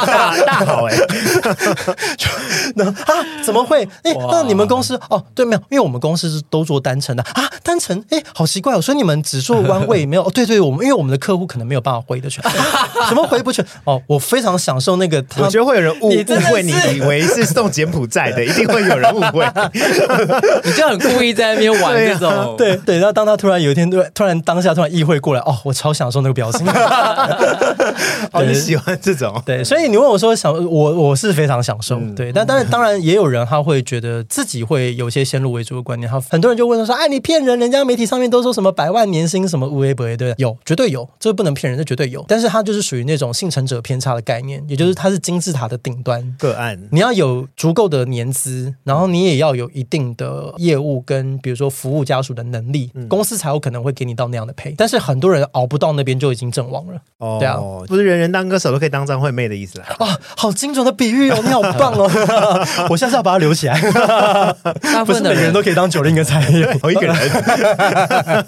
大 大好 哎。那啊，怎么会？哎，那你们公司哦，对，没有，因为我们公司是都做单程的啊，单程，哎，好奇怪哦，所以你们只做 one way 没有？哦，对对，我们因为我们的客户可能没有办法回得全，什么回不全？哦，我非常享受那个。我觉得会有人误误会你，以为是送柬埔寨的，一定会有人误会。你就很故意在那边玩这种，对对。然后当他突然有一天突然突然当下突然意会过来，哦，我超享受那个表情。好，你喜欢这种？对，所以你问我说想我我是非常享受，嗯、对，但当然当然也有人他会觉得自己会有些先入为主的观念，他很多人就问他说，哎，你骗人，人家媒体上面都说什么百万年薪什么无微不微，对，有绝对有，这个不能骗人，这绝对有，但是他就是属于那种幸存者偏差的概念，也就是他是金字塔的顶端。个案，你要有足够的年资，然后你也要有一定的业务跟比如说服务家属的能力，嗯、公司才有可能会给你到那样的配，但是很多人熬不到那边就已经阵亡了，哦，对啊，不是人人当歌手都可以当张惠妹的意思啦，啊，好精准的比喻哦，你好棒哦，我下次要把它留起来，大部分的人，都可以当九零跟蔡依林同一个人，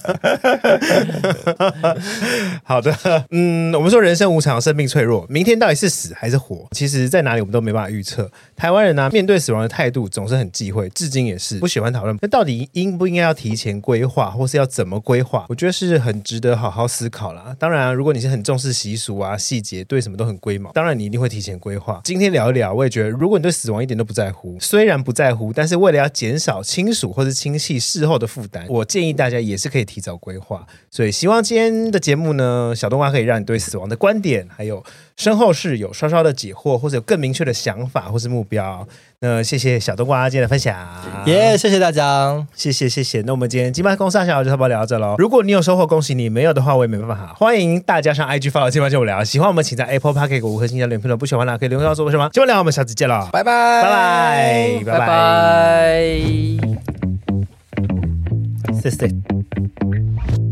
好的，嗯，我们说人生无常，生命脆弱，明天到底是死还是活？其实，在哪里我们都没办法预测。台湾人呢、面对死亡的态度总是很忌讳，至今也是不喜欢讨论。那到底应不应该要提前规划，或是要怎么规划？我觉得是很值得好好思考啦。当然、如果你是很重视习俗啊、细节，对什么都很龟毛，当然你一定会提前规划。今天聊一聊，我也觉得，如果你对死亡一点都不在乎，虽然不在乎，但是为了要减少亲属或是亲戚事后的负担，我建议大家也是可以提早规划。所以，希望今天的节目呢，小冬瓜可以让你对死亡的观点还有身后事有稍稍的解惑，或者有更明确的想法或是目标。那谢谢小冬瓜今天的分享，耶！Yeah, 谢谢大家，谢谢谢谢。那我们今天金麦公司小就差不多聊到这喽。如果你有收获，恭喜你；没有的话，我也没办法。欢迎大家上 IG follow 金麦就我聊。喜欢我们，请在 Apple Park 给个五颗星加点评论。不喜欢的可以留言告诉我为什么。今晚聊，我们下次见了，拜拜拜拜拜拜，谢谢。